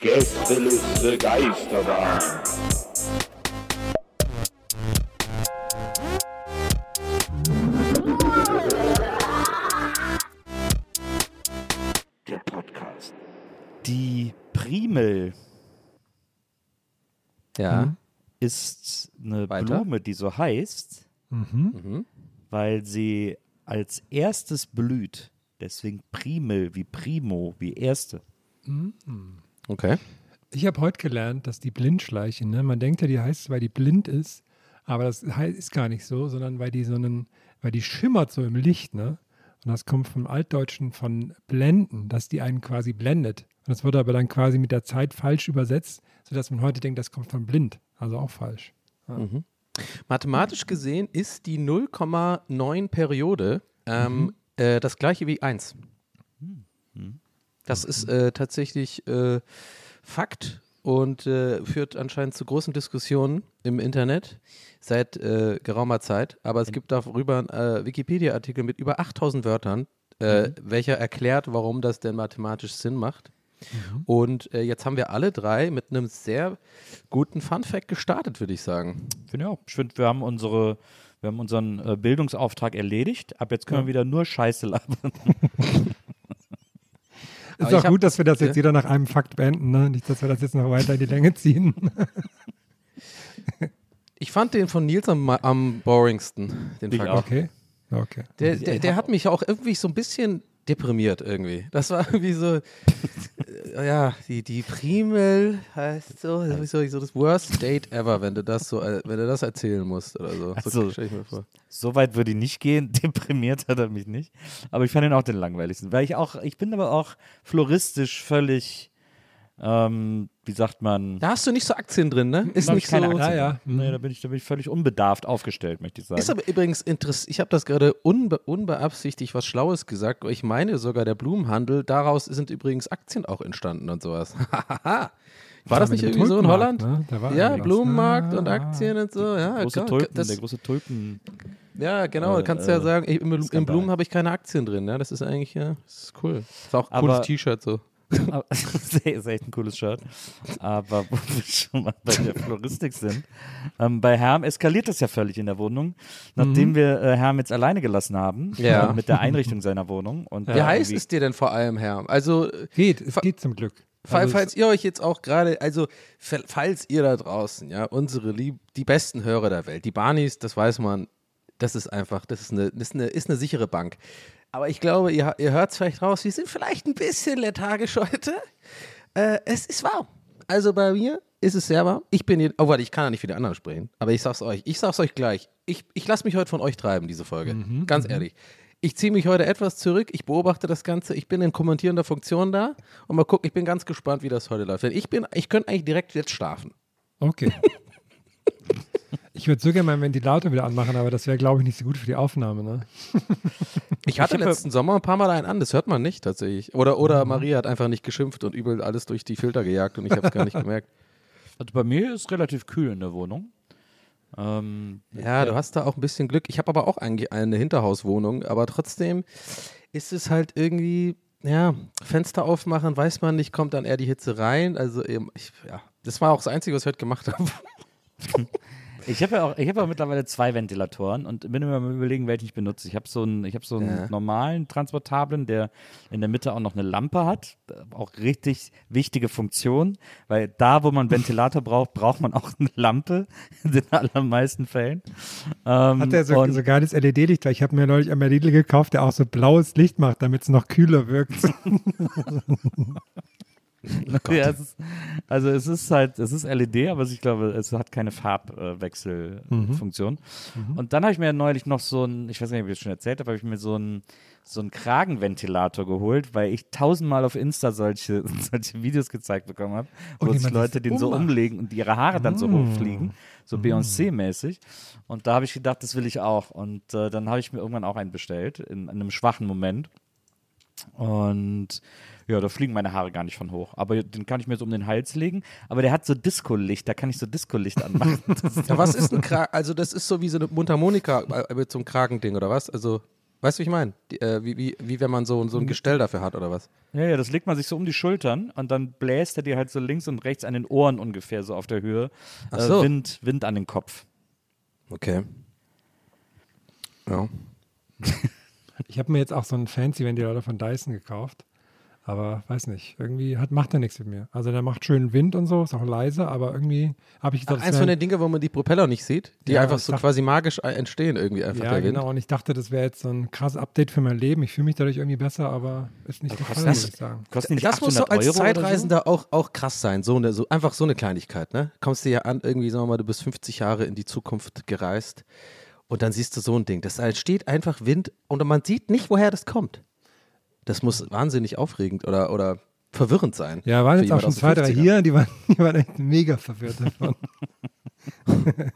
Gästeliste Geisterbahn. Der Podcast. Die Primel Ja. ist eine Weiter? Blume, die so heißt, Mhm. weil sie als erstes blüht. Deswegen Primel wie Primo, wie Erste. Okay. Ich habe heute gelernt, dass die Blindschleiche, ne, man denkt ja, die heißt, weil die blind ist, aber das ist gar nicht so, sondern weil die so einen, weil die schimmert so im Licht, ne? Und das kommt vom Altdeutschen von blenden, dass die einen quasi blendet. Und das wurde aber dann quasi mit der Zeit falsch übersetzt, sodass man heute denkt, das kommt von blind. Also auch falsch. Mathematisch gesehen ist die 0,9 Periode ähm, äh, das gleiche wie 1. Das ist äh, tatsächlich äh, Fakt und äh, führt anscheinend zu großen Diskussionen im Internet seit äh, geraumer Zeit. Aber es gibt darüber einen Wikipedia-Artikel mit über 8000 Wörtern, äh, welcher erklärt, warum das denn mathematisch Sinn macht. Und äh, jetzt haben wir alle drei mit einem sehr guten Fun-Fact gestartet, würde ich sagen. Finde ich auch. Ich finde, wir haben unsere, wir haben unseren äh, Bildungsauftrag erledigt. Ab jetzt können Ja. wir wieder nur Scheiße labern. Ist auch gut, dass wir das jetzt jeder nach einem Fakt beenden, ne? Nicht, dass wir das jetzt noch weiter in die Länge ziehen. Ich fand den von Nils am, am boringsten. Den Ich Fakt. auch. Okay. Okay. Der, der, der hat mich auch irgendwie so ein bisschen deprimiert irgendwie. Das war irgendwie so, äh, ja, die, die Primel heißt so, das ist so, das worst date ever, wenn du das so, äh, wenn du das erzählen musst oder so. Also- so stell ich mir vor. So weit würde ich nicht gehen. Deprimiert hat er mich nicht. Aber ich fand ihn auch den langweiligsten. Weil ich auch, ich bin aber auch floristisch völlig, ähm, wie sagt man, Da hast du nicht so Aktien drin, ne? Ist Da hab nicht ich keine so. Aktien. Ja, ja. Nee, da bin ich, da bin ich völlig unbedarft aufgestellt, möchte ich sagen. Ist aber übrigens interessant, ich habe das gerade unbe unbeabsichtigt was Schlaues gesagt. Ich meine sogar der Blumenhandel, daraus sind übrigens Aktien auch entstanden und sowas. War das mit nicht irgendwie so in Holland? Ne? Da war Ja, irgendwas. Blumenmarkt Ah, und ah. Aktien und so, ja. große klar, Tulpen, das, der große Tulpen. ja, genau, äh, kannst du ja äh, sagen, ich, im, im. Blumen habe ich keine Aktien drin, ja, das ist eigentlich, ja, das ist cool. Ist auch ein cooles T-Shirt so. Ist echt ein cooles Shirt. Aber wo wir schon mal bei der Floristik sind, ähm, bei Herm eskaliert das ja völlig in der Wohnung. Nachdem wir äh, Herm jetzt alleine gelassen haben Ja. äh, mit der Einrichtung seiner Wohnung. Und Wie heiß wie- ist dir denn vor allem, Herr? Also, Geht, es geht zum Glück. Fall- Also es- falls ihr euch jetzt auch gerade, also fa- falls ihr da draußen, ja, unsere lieb, die besten Hörer der Welt, die Barnis, das weiß man, das ist einfach, das ist eine, das ist eine, ist eine sichere Bank. Aber ich glaube, ihr, ihr hört es vielleicht raus, wir sind vielleicht ein bisschen lethargisch heute. Äh, es ist warm. Also bei mir ist es sehr warm. Ich bin, je- oh warte, ich kann ja nicht für die anderen sprechen, aber ich sag's euch, ich sag's euch gleich. Ich, ich lasse mich heute von euch treiben, diese Folge. Ganz ehrlich. Ich ziehe mich heute etwas zurück, ich beobachte das Ganze, ich bin in kommentierender Funktion da und mal gucken, ich bin ganz gespannt, wie das heute läuft. Denn ich bin, ich könnte eigentlich direkt jetzt schlafen. Okay. Ich würde so gerne meinen Ventilator wieder anmachen, aber das wäre, glaube ich, nicht so gut für die Aufnahme. Ne? Ich hatte ja- letzten Sommer ein paar Mal einen an, das hört man nicht tatsächlich. Oder, oder Maria hat einfach nicht geschimpft und übel alles durch die Filter gejagt und ich habe es gar nicht gemerkt. also bei mir ist relativ kühl in der Wohnung. Ähm, Ja, du hast da auch ein bisschen Glück. Ich habe aber auch eine Hinterhauswohnung, aber trotzdem ist es halt irgendwie, ja, Fenster aufmachen, weiß man nicht, kommt dann eher die Hitze rein. Also, eben, ich, ja, das war auch das Einzige, was ich heute gemacht habe. Ich habe ja auch, ich habe ja mittlerweile zwei Ventilatoren und bin immer am überlegen, welchen ich benutze. Ich habe so einen, ich habe so einen Ja. normalen transportablen, der in der Mitte auch noch eine Lampe hat, auch richtig wichtige Funktion, weil da, wo man einen Ventilator braucht, braucht man auch eine Lampe in den allermeisten Fällen. Ähm, Hat der so, so geiles LED-Licht? Weil ich habe mir neulich einmal Lidl gekauft, der auch so blaues Licht macht, damit es noch kühler wirkt. Ja, es ist, also es ist halt, es ist LED, aber ich glaube, es hat keine Farbwechselfunktion. Und dann habe ich mir neulich noch so ein, ich weiß nicht, ob ich das schon erzählt habe, habe ich mir so ein so einen Kragenventilator geholt, weil ich tausendmal auf Insta solche, solche Videos gezeigt bekommen habe, wo sich Leute den so umlegen und ihre Haare dann so hochfliegen, so Beyoncé-mäßig. Und da habe ich gedacht, das will ich auch. Und äh, dann habe ich mir irgendwann auch einen bestellt, in, in einem schwachen Moment. Und ja, da fliegen meine Haare gar nicht von hoch. Aber den kann ich mir so um den Hals legen. Aber der hat so Disco-Licht, da kann ich so Disco-Licht anmachen. Das ist Ja, was ist ein Kragen? Also, das ist so wie so eine Mundharmonika äh, mit so einem Kragending oder was? Also, Weißt du, wie ich meine? Äh, wie, wie, wie wenn man so, so ein Gestell dafür hat oder was? Ja, ja, das legt man sich so um die Schultern und dann bläst er dir halt so links und rechts an den Ohren ungefähr so auf der Höhe. Ach Äh, so. Wind, Wind an den Kopf. Okay. Ja. Ich habe mir jetzt auch so einen fancy Ventilator von Dyson gekauft. Aber weiß nicht, irgendwie hat, macht er nichts mit mir. Also der macht schön Wind und so, ist auch leise, aber irgendwie habe ich gedacht, Ach, das eins wär- von den Dingen, wo man die Propeller nicht sieht, die Ja, einfach so dachte- quasi magisch äh, entstehen irgendwie einfach Ja, der Wind. genau. Und ich dachte, das wäre jetzt so ein krasses Update für mein Leben. Ich fühle mich dadurch irgendwie besser, aber ist nicht der Fall, das- muss ich sagen. Nicht Das muss 800 so als Euro Zeitreisender auch, auch krass sein. So eine, so, einfach so eine Kleinigkeit, ne? Kommst du ja an, irgendwie, sagen wir mal, du bist 50 Jahre in die Zukunft gereist und dann siehst du so ein Ding. Das entsteht einfach Wind und man sieht nicht, woher das kommt. Das muss wahnsinnig aufregend oder, oder verwirrend sein. Ja, waren jetzt auch schon zwei, drei 50ern. hier, die waren, die waren echt mega verwirrt davon.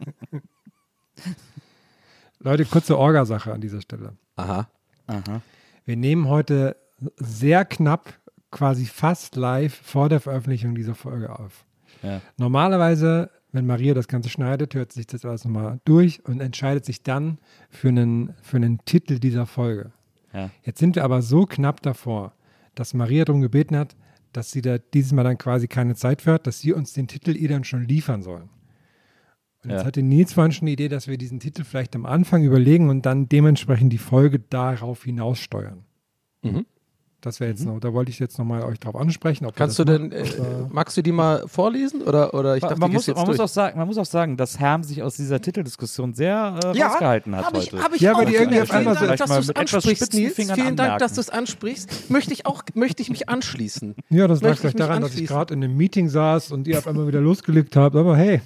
Leute, kurze Orgasache an dieser Stelle. Aha. Aha. Wir nehmen heute sehr knapp, quasi fast live vor der Veröffentlichung dieser Folge auf. Ja. Normalerweise, wenn Maria das Ganze schneidet, hört sich das alles nochmal durch und entscheidet sich dann für einen, für einen Titel dieser Folge. Ja. Jetzt sind wir aber so knapp davor, dass Maria darum gebeten hat, dass sie da dieses Mal dann quasi keine Zeit für hat, dass sie uns den Titel ihr dann schon liefern sollen. Und jetzt Ja. hatte Nils vorhin schon die Idee, dass wir diesen Titel vielleicht am Anfang überlegen und dann dementsprechend die Folge darauf hinaussteuern. Mhm. Das wäre jetzt noch, da wollte ich jetzt nochmal euch drauf ansprechen. Kannst du denn, äh, magst du die mal vorlesen? Oder, oder ich dachte, man, muss, man, muss auch sagen, man muss auch sagen, dass Herm sich aus dieser Titeldiskussion sehr äh, Ja, rausgehalten hat hab ich, heute. hab ich Ja, auch weil die irgendwie auf einmal Vielen so- Dank, dass mal du es mit etwas ansprichst, Nils. Vielen Dank, anmerken. dass du es ansprichst. Möchte ich auch, möchte ich mich anschließen. ja, das lag vielleicht daran, dass ich gerade in einem Meeting saß und ihr auf einmal wieder losgelegt habt. Aber hey,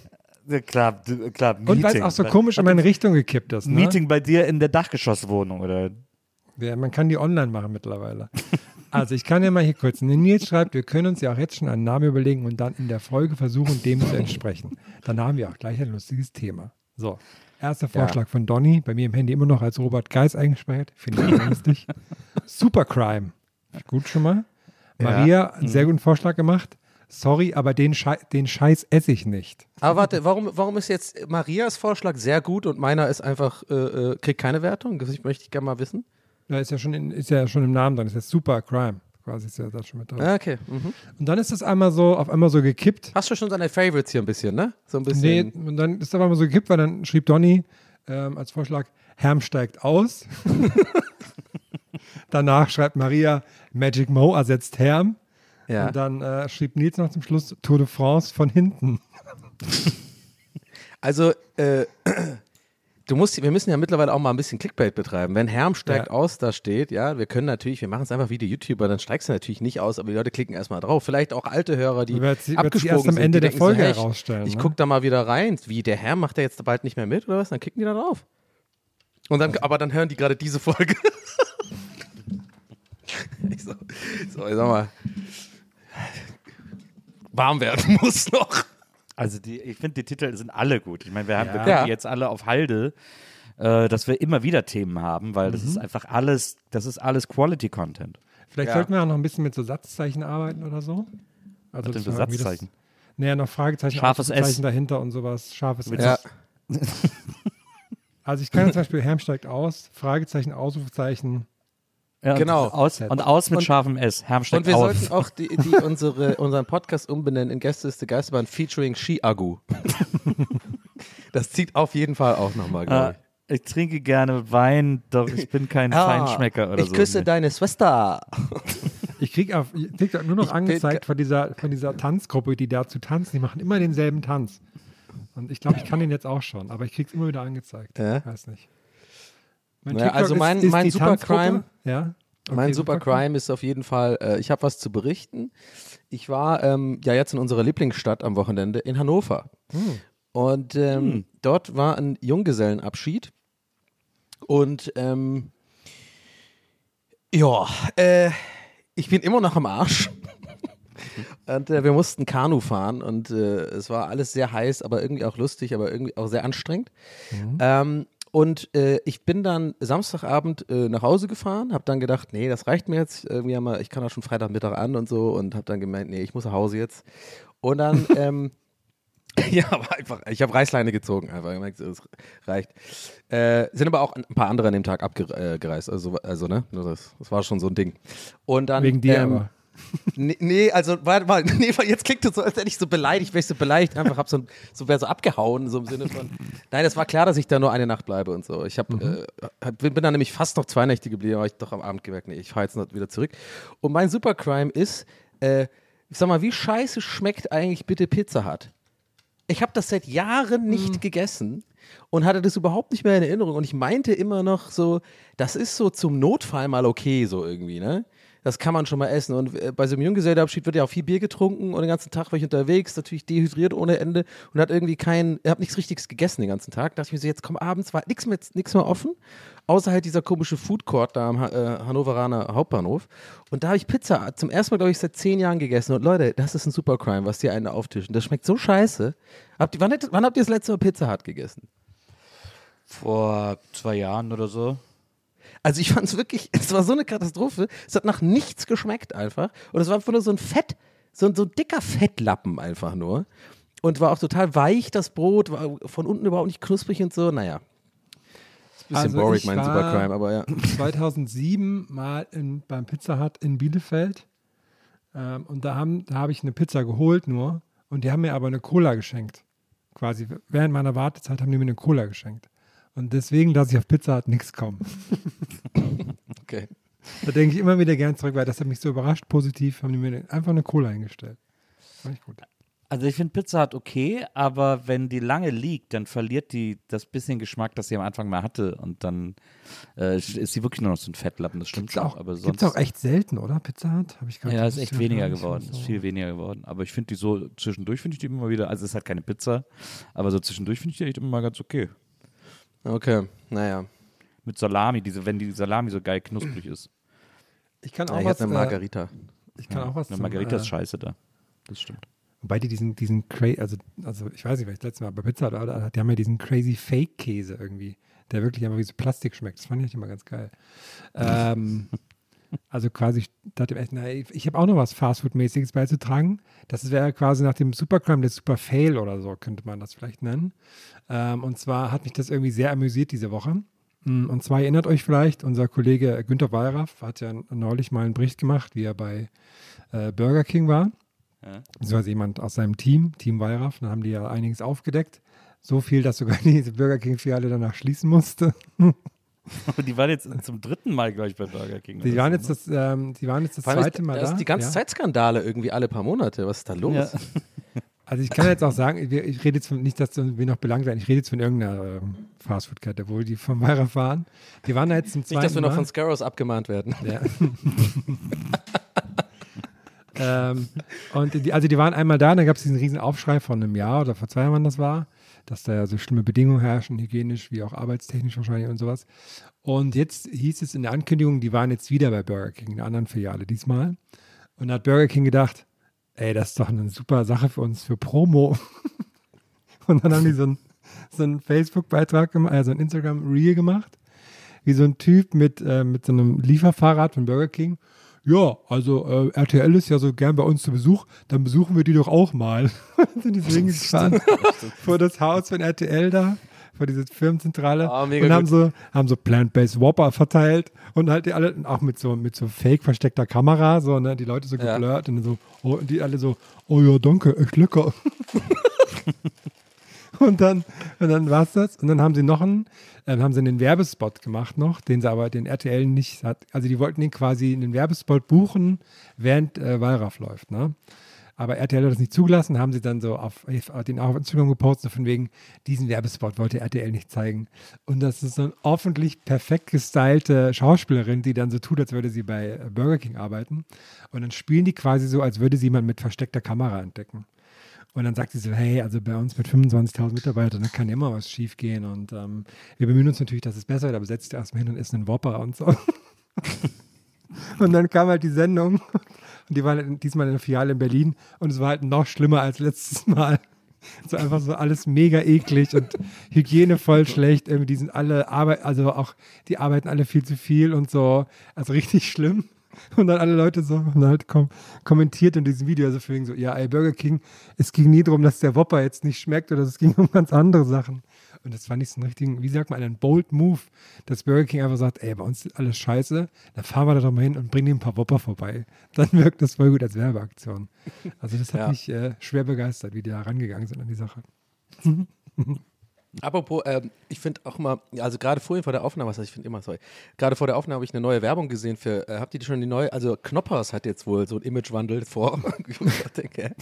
Ja, klar, du- klar, und weil es auch so komisch in meine Richtung gekippt ist. Ne? Meeting bei dir in der Dachgeschosswohnung, oder? Ja, man kann die online machen mittlerweile. Also ich kann ja mal hier kurz. Nils schreibt, wir können uns ja auch jetzt schon einen Namen überlegen und dann in der Folge versuchen, dem zu entsprechen. Dann haben wir auch gleich ein lustiges Thema. So, erster Vorschlag von Donny, bei mir im Handy immer noch als Robert Geis eingespeichert. Finde ich lustig. Supercrime. Gut schon mal. Maria, einen sehr guten Vorschlag gemacht. Sorry, aber den, Schei den Scheiß esse ich nicht. Aber warte, warum, warum ist jetzt Marias Vorschlag sehr gut und meiner ist einfach, äh, äh, kriegt keine Wertung? Das möchte ich gerne mal wissen. Da ist ja schon, in, ist ja schon im Namen drin. Ist ja Supercrime. Quasi ist ja da schon mit drin. Ah, Okay. Mhm. Und dann ist das einmal so, auf einmal so gekippt. Hast du schon seine Favorites hier ein bisschen, ne? So ein Nee, bisschen. und dann ist aber mal so gekippt, weil dann schrieb Donny ähm, als Vorschlag, Herm steigt aus. Danach schreibt Maria, Magic Mo ersetzt Herm. Ja. Und dann äh, schrieb Nils noch zum Schluss Tour de France von hinten. Also, äh, du musst, wir müssen ja mittlerweile auch mal ein bisschen Clickbait betreiben. Wenn Herm steigt Ja. aus da steht, ja, wir können natürlich, wir machen es einfach wie die YouTuber, dann steigst du natürlich nicht aus, aber die Leute klicken erstmal drauf. Vielleicht auch alte Hörer, die sie- abgesprungen erst am Ende der Folge so, hey, herausstellen, Ich, ich ne? guck da mal wieder rein. Wie, der Herr macht der jetzt bald nicht mehr mit oder was? Dann klicken die da drauf. Und dann, aber dann hören die gerade diese Folge. ich so, so, ich sag mal, warm werden muss noch. Also die, ich finde, die Titel sind alle gut. Ich meine, wir haben wir Ja. können Ja. die jetzt alle auf Halde, äh, dass wir immer wieder Themen haben, weil das ist einfach alles, das ist alles Quality Content. Vielleicht Ja. sollten wir auch noch ein bisschen mit so Satzzeichen arbeiten oder so. Also Was denn für Satzzeichen? Das, naja, noch Fragezeichen, Scharfes S. Ausrufezeichen dahinter und sowas. Scharfes S. Ja. Also ich kann zum Beispiel Herm steigt aus, Fragezeichen, Ausrufezeichen. Ja, und Genau. Aus, und aus mit Und- scharfem S. Herm Und wir auf. sollten auch die, die unsere, unseren Podcast umbenennen in Gästeliste Geisterbahn featuring Ski-Agu. das zieht auf jeden Fall auch nochmal, Äh, glaube ich. ich trinke gerne Wein, doch ich bin kein Feinschmecker oder ich so. küsse deine Schwester. Ich krieg, auf, ich krieg nur noch Ich angezeigt von dieser, von dieser Tanzgruppe, die dazu tanzen. Die machen immer denselben Tanz. Und ich glaube, ich kann den jetzt auch schon, aber ich krieg's immer wieder angezeigt. Ja? Weiß nicht. Mein Ja, also mein- ist, ist mein Supercrime-. Ja. Okay, mein Supercrime ist auf jeden Fall, äh, ich habe was zu berichten. Ich war ähm, ja jetzt in unserer Lieblingsstadt am Wochenende in Hannover. Und ähm, dort war ein Junggesellenabschied. Und ähm, ja, äh, ich bin immer noch am Arsch. Und äh, wir mussten Kanu fahren und äh, es war alles sehr heiß, aber irgendwie auch lustig, aber irgendwie auch sehr anstrengend. Ähm, und äh, ich bin dann Samstagabend äh, nach Hause gefahren, habe dann gedacht, nee, das reicht mir jetzt. Irgendwie haben wir, ich kann auch schon Freitagmittag an und so und habe dann gemeint, nee, ich muss nach Hause jetzt. Und dann ähm, ja, aber einfach, ich habe Reißleine gezogen, einfach gemerkt, es reicht. Äh, sind aber auch ein paar andere an dem Tag abgereist, also, also ne, das, das war schon so ein Ding. Und dann, Wegen dir ähm, aber. Nee, nee, also war, war, nee, weil jetzt klingt es so, als hätte ich so beleidigt, wäre ich so beleidigt, einfach hab so, so wäre so abgehauen, so im Sinne von. Nein, es war klar, dass ich da nur eine Nacht bleibe und so. Ich hab, äh, hab, bin dann nämlich fast noch zwei Nächte geblieben, aber ich doch am Abend gemerkt, nee, ich fahre jetzt noch wieder zurück. Und mein Supercrime ist, äh, ich sag mal, wie scheiße schmeckt eigentlich bitte Pizza Hut? Ich habe das seit Jahren nicht gegessen und hatte das überhaupt nicht mehr in Erinnerung. Und ich meinte immer noch so, das ist so zum Notfall mal okay, so irgendwie, ne? Das kann man schon mal essen. Und äh, bei so einem Junggesellenabschied wird ja auch viel Bier getrunken und den ganzen Tag war ich unterwegs, natürlich dehydriert ohne Ende und hat irgendwie kein, habe nichts Richtiges gegessen den ganzen Tag. Da dachte ich mir so, jetzt komm abends, war nichts mehr, nix mehr offen, außer halt dieser komische Food Court da am äh, Hannoveraner Hauptbahnhof. Und da habe ich Pizza zum ersten Mal, glaube ich, seit zehn Jahren gegessen. Und Leute, das ist ein Supercrime, was die einen auftischen. Das schmeckt so scheiße. Habt wann, wann habt ihr das letzte Mal Pizza Hut gegessen? Vor zwei Jahren oder so. Also ich fand es wirklich, es war so eine Katastrophe. Es hat nach nichts geschmeckt einfach. Und es war einfach nur so ein Fett, so ein, so ein dicker Fettlappen einfach nur. Und war auch total weich, das Brot, war von unten überhaupt nicht knusprig und so. Naja. Ist ein bisschen Also boring, mein Supercrime, aber ja. 2007 mal in, beim Pizza Hut in Bielefeld. Ähm, und da, haben, da habe ich eine Pizza geholt nur. Und die haben mir aber eine Cola geschenkt. Quasi während meiner Wartezeit haben die mir eine Cola geschenkt. Und deswegen lasse ich auf Pizza Hut nichts kommen. Okay. Da denke ich immer wieder gern zurück, weil das hat mich so überrascht. Positiv haben die mir einfach eine Cola hingestellt. Fand ich gut. Also ich finde Pizza Hut okay, aber wenn die lange liegt, dann verliert die das bisschen Geschmack, das sie am Anfang mal hatte und dann äh, ist sie wirklich nur noch so ein Fettlappen, das stimmt Gibt's schon. auch, aber sonst, gibt's auch echt selten, oder? Pizza Hut? Hab ich gar Ja, ist echt weniger geworden, so. ist viel weniger geworden. Aber ich finde die so, zwischendurch finde ich die immer wieder, also es ist halt keine Pizza, aber so zwischendurch finde ich die echt immer mal ganz okay. Okay, naja. Mit Salami, diese, wenn die Salami so geil knusprig ist. Ich kann Ja, auch ich was. eine Äh, Margarita. ich kann auch was. Eine zum, Margarita äh, ist scheiße da. Das stimmt. Wobei die diesen, diesen crazy, also, also ich weiß nicht, weil ich das letzte Mal bei Pizza hatte, die haben ja diesen crazy Fake-Käse irgendwie, der wirklich einfach wie so Plastik schmeckt. Das fand ich immer ganz geil. ähm, also quasi, ich dachte echt, na, ich, habe auch noch was Fastfood-mäßiges beizutragen. Das wäre quasi nach dem Supercrime der Super Fail oder so, könnte man das vielleicht nennen. Ähm, und zwar hat mich das irgendwie sehr amüsiert diese Woche. Mm, Und zwar erinnert euch vielleicht, unser Kollege Günter Wallraff hat ja neulich mal einen Bericht gemacht, wie er bei äh, Burger King war Ja. beziehungsweise jemand aus seinem Team, Team Wallraff, dann haben die ja einiges aufgedeckt. So viel, dass sogar diese Burger King-Filiale danach schließen musste. Aber die waren jetzt zum dritten Mal, glaube ich, bei Burger King. Die waren so, jetzt das, ähm, die waren jetzt das zweite ist, Mal da da. ist die ganze ja. Zeit Skandale irgendwie alle paar Monate. Was ist da los? Ja. Also ich kann jetzt auch sagen, ich, ich rede jetzt von, nicht, dass wir noch belangt werden, ich rede jetzt von irgendeiner ähm, Fastfood-Kette, wo die vom Wallraff waren. Die waren da jetzt zum zweiten Nicht, dass wir noch Mal. von Scarrows abgemahnt werden. Ja. ähm, und die, also die waren einmal da, dann gab es diesen riesen Aufschrei von einem Jahr oder vor zwei Jahren, wann das war, dass da ja so schlimme Bedingungen herrschen, hygienisch wie auch arbeitstechnisch wahrscheinlich und sowas. Und jetzt hieß es in der Ankündigung, die waren jetzt wieder bei Burger King, in einer anderen Filiale diesmal. Und da hat Burger King gedacht, ey, das ist doch eine super Sache für uns, für Promo. und dann haben die so einen, so einen Facebook-Beitrag gemacht, also ein Instagram-Reel gemacht wie so ein Typ mit, äh, mit so einem Lieferfahrrad von Burger King. Ja, also äh, RTL ist ja so gern bei uns zu Besuch, dann besuchen wir die doch auch mal. sind deswegen gefahren vor das Haus von RTL da, vor diese Firmenzentrale Ah, und haben gut. so, haben so Plant-Based Whopper verteilt und halt die alle auch mit so, mit so fake versteckter Kamera, so, ne, die Leute so Ja. geblurrt und so, oh, und die alle so, oh ja, danke, echt lecker. Und dann, und dann war es das. Und dann haben sie noch einen, dann haben sie einen Werbespot gemacht noch, den sie aber den RTL nicht hat. Also die wollten den quasi in den Werbespot buchen, während äh, Wallraff läuft. Ne? Aber RTL hat das nicht zugelassen, haben sie dann so auf, auf den auf Instagram gepostet, von wegen, diesen Werbespot wollte RTL nicht zeigen. Und das ist so eine hoffentlich perfekt gestylte Schauspielerin, die dann so tut, als würde sie bei äh, Burger King arbeiten. Und dann spielen die quasi so, als würde sie jemand mit versteckter Kamera entdecken. Und dann sagt sie so, hey, also bei uns mit 25.000 Mitarbeitern, da kann immer was schief gehen. Und ähm, wir bemühen uns natürlich, dass es besser wird, aber setzt erstmal hin und isst einen Whopper und so. und dann kam halt die Sendung und die war halt diesmal in der Filiale in Berlin und es war halt noch schlimmer als letztes Mal. So einfach so alles mega eklig und Hygiene voll schlecht. Irgendwie, die sind alle Arbeit, also auch, die arbeiten alle viel zu viel und so. Also richtig schlimm. Und dann alle Leute so halt kom kommentiert in diesem Video, also für so, ja, ey, Burger King, es ging nie darum, dass der Whopper jetzt nicht schmeckt oder es ging um ganz andere Sachen. Und das fand ich so einen richtigen, wie sagt man, einen bold Move, dass Burger King einfach sagt, ey, bei uns ist alles scheiße, dann fahren wir da doch mal hin und bringen ihm ein paar Whopper vorbei. Dann wirkt das voll gut als Werbeaktion. Also das hat Ja. mich äh, schwer begeistert, wie die da rangegangen sind an die Sache. Apropos, ähm, ich finde auch mal, also gerade vorhin vor der Aufnahme, was heißt, ich finde immer, sorry, gerade vor der Aufnahme habe ich eine neue Werbung gesehen für, äh, habt ihr die schon die neue, also Knoppers hat jetzt wohl so einen Imagewandel vor. Denke,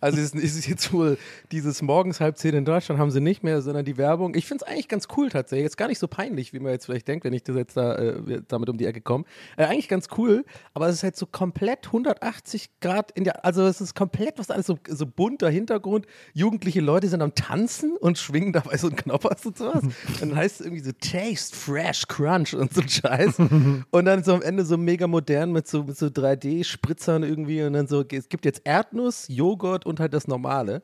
also ist, ist jetzt wohl dieses morgens halb zehn in Deutschland haben sie nicht mehr, sondern die Werbung. Ich finde es eigentlich ganz cool tatsächlich, jetzt gar nicht so peinlich, wie man jetzt vielleicht denkt, wenn ich das jetzt da, äh, damit um die Ecke komme. Äh, eigentlich ganz cool, aber es ist halt so komplett 180 Grad in der, also es ist komplett was alles so, so bunter Hintergrund. Jugendliche Leute sind am Tanzen und schwingen dabei so ein Knoppers und sowas. Und dann heißt es irgendwie so Taste, Fresh, Crunch und so Scheiß. Und dann so am Ende so mega modern mit so, mit so 3D-Spritzern irgendwie und dann so, es gibt jetzt Erdnuss, Joghurt und halt das Normale.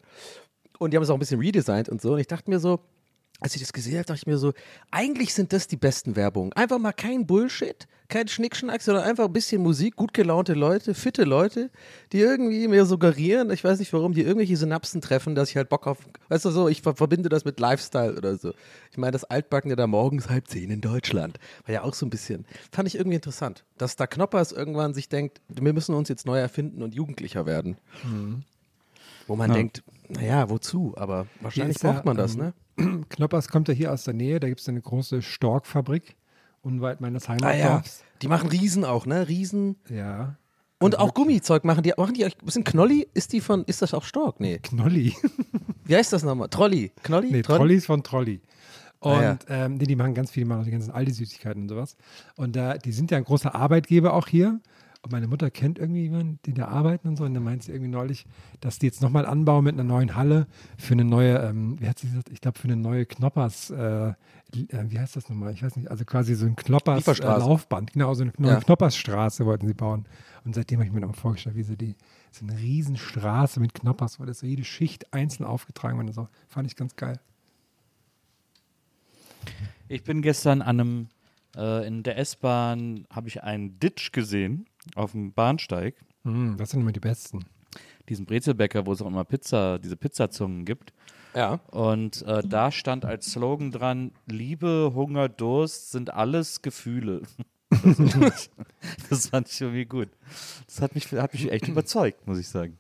Und die haben es auch ein bisschen redesigned und so. Und ich dachte mir so, als ich das gesehen habe, dachte ich mir so, eigentlich sind das die besten Werbungen. Einfach mal kein Bullshit, kein Schnickschnack, sondern einfach ein bisschen Musik, gut gelaunte Leute, fitte Leute, die irgendwie mir suggerieren, ich weiß nicht warum, die irgendwelche Synapsen treffen, dass ich halt Bock auf, weißt du so, ich ver verbinde das mit Lifestyle oder so. Ich meine, das Altbackene da morgens halb zehn in Deutschland war ja auch so ein bisschen, fand ich irgendwie interessant, dass da Knoppers irgendwann sich denkt, wir müssen uns jetzt neu erfinden und jugendlicher werden. Wo man Ja. denkt, naja, wozu? Aber wahrscheinlich braucht man das, ähm, ne? Knoppers kommt ja hier aus der Nähe, da gibt es eine große Storkfabrik, unweit meines Ah ja, Heimatdorfs. die machen Riesen auch, ne? Riesen. ja. Und auch Gummizeug machen die. Machen die euch. Was sind Knolli? Ist die von. Ist das auch Stork? Nee. Knolli. Wie heißt das nochmal? Trolli. Knolli? Nee, Troll- Trollis von Trolli. Und Ah, ja. ähm, die, die machen ganz viele, die machen auch die ganzen Aldi-Süßigkeiten und sowas. Und da, die sind ja ein großer Arbeitgeber auch hier. Und meine Mutter kennt irgendwie jemanden, die da arbeiten und so. Und dann meint sie irgendwie neulich, dass die jetzt nochmal anbauen mit einer neuen Halle für eine neue, ähm, wie hat sie gesagt, ich glaube für eine neue Knoppers, äh, äh, wie heißt das nochmal? Ich weiß nicht, also quasi so ein Knoppers äh. Genau, so eine neue Ja. Knoppersstraße wollten sie bauen. Und seitdem habe ich mir noch mal vorgestellt, wie sie die, so eine Riesenstraße mit Knoppers, weil das so jede Schicht einzeln aufgetragen wurde. So, fand ich ganz geil. Ich bin gestern an einem, äh, in der S-Bahn habe ich einen Ditch gesehen auf dem Bahnsteig, Mm, das sind immer die besten. diesen Brezelbäcker, wo es auch immer Pizza, diese Pizzazungen gibt. Ja. Und äh, da stand als Slogan dran: Liebe, Hunger, Durst sind alles Gefühle. Das, das fand ich irgendwie gut. Das hat mich, hat mich echt überzeugt, muss ich sagen.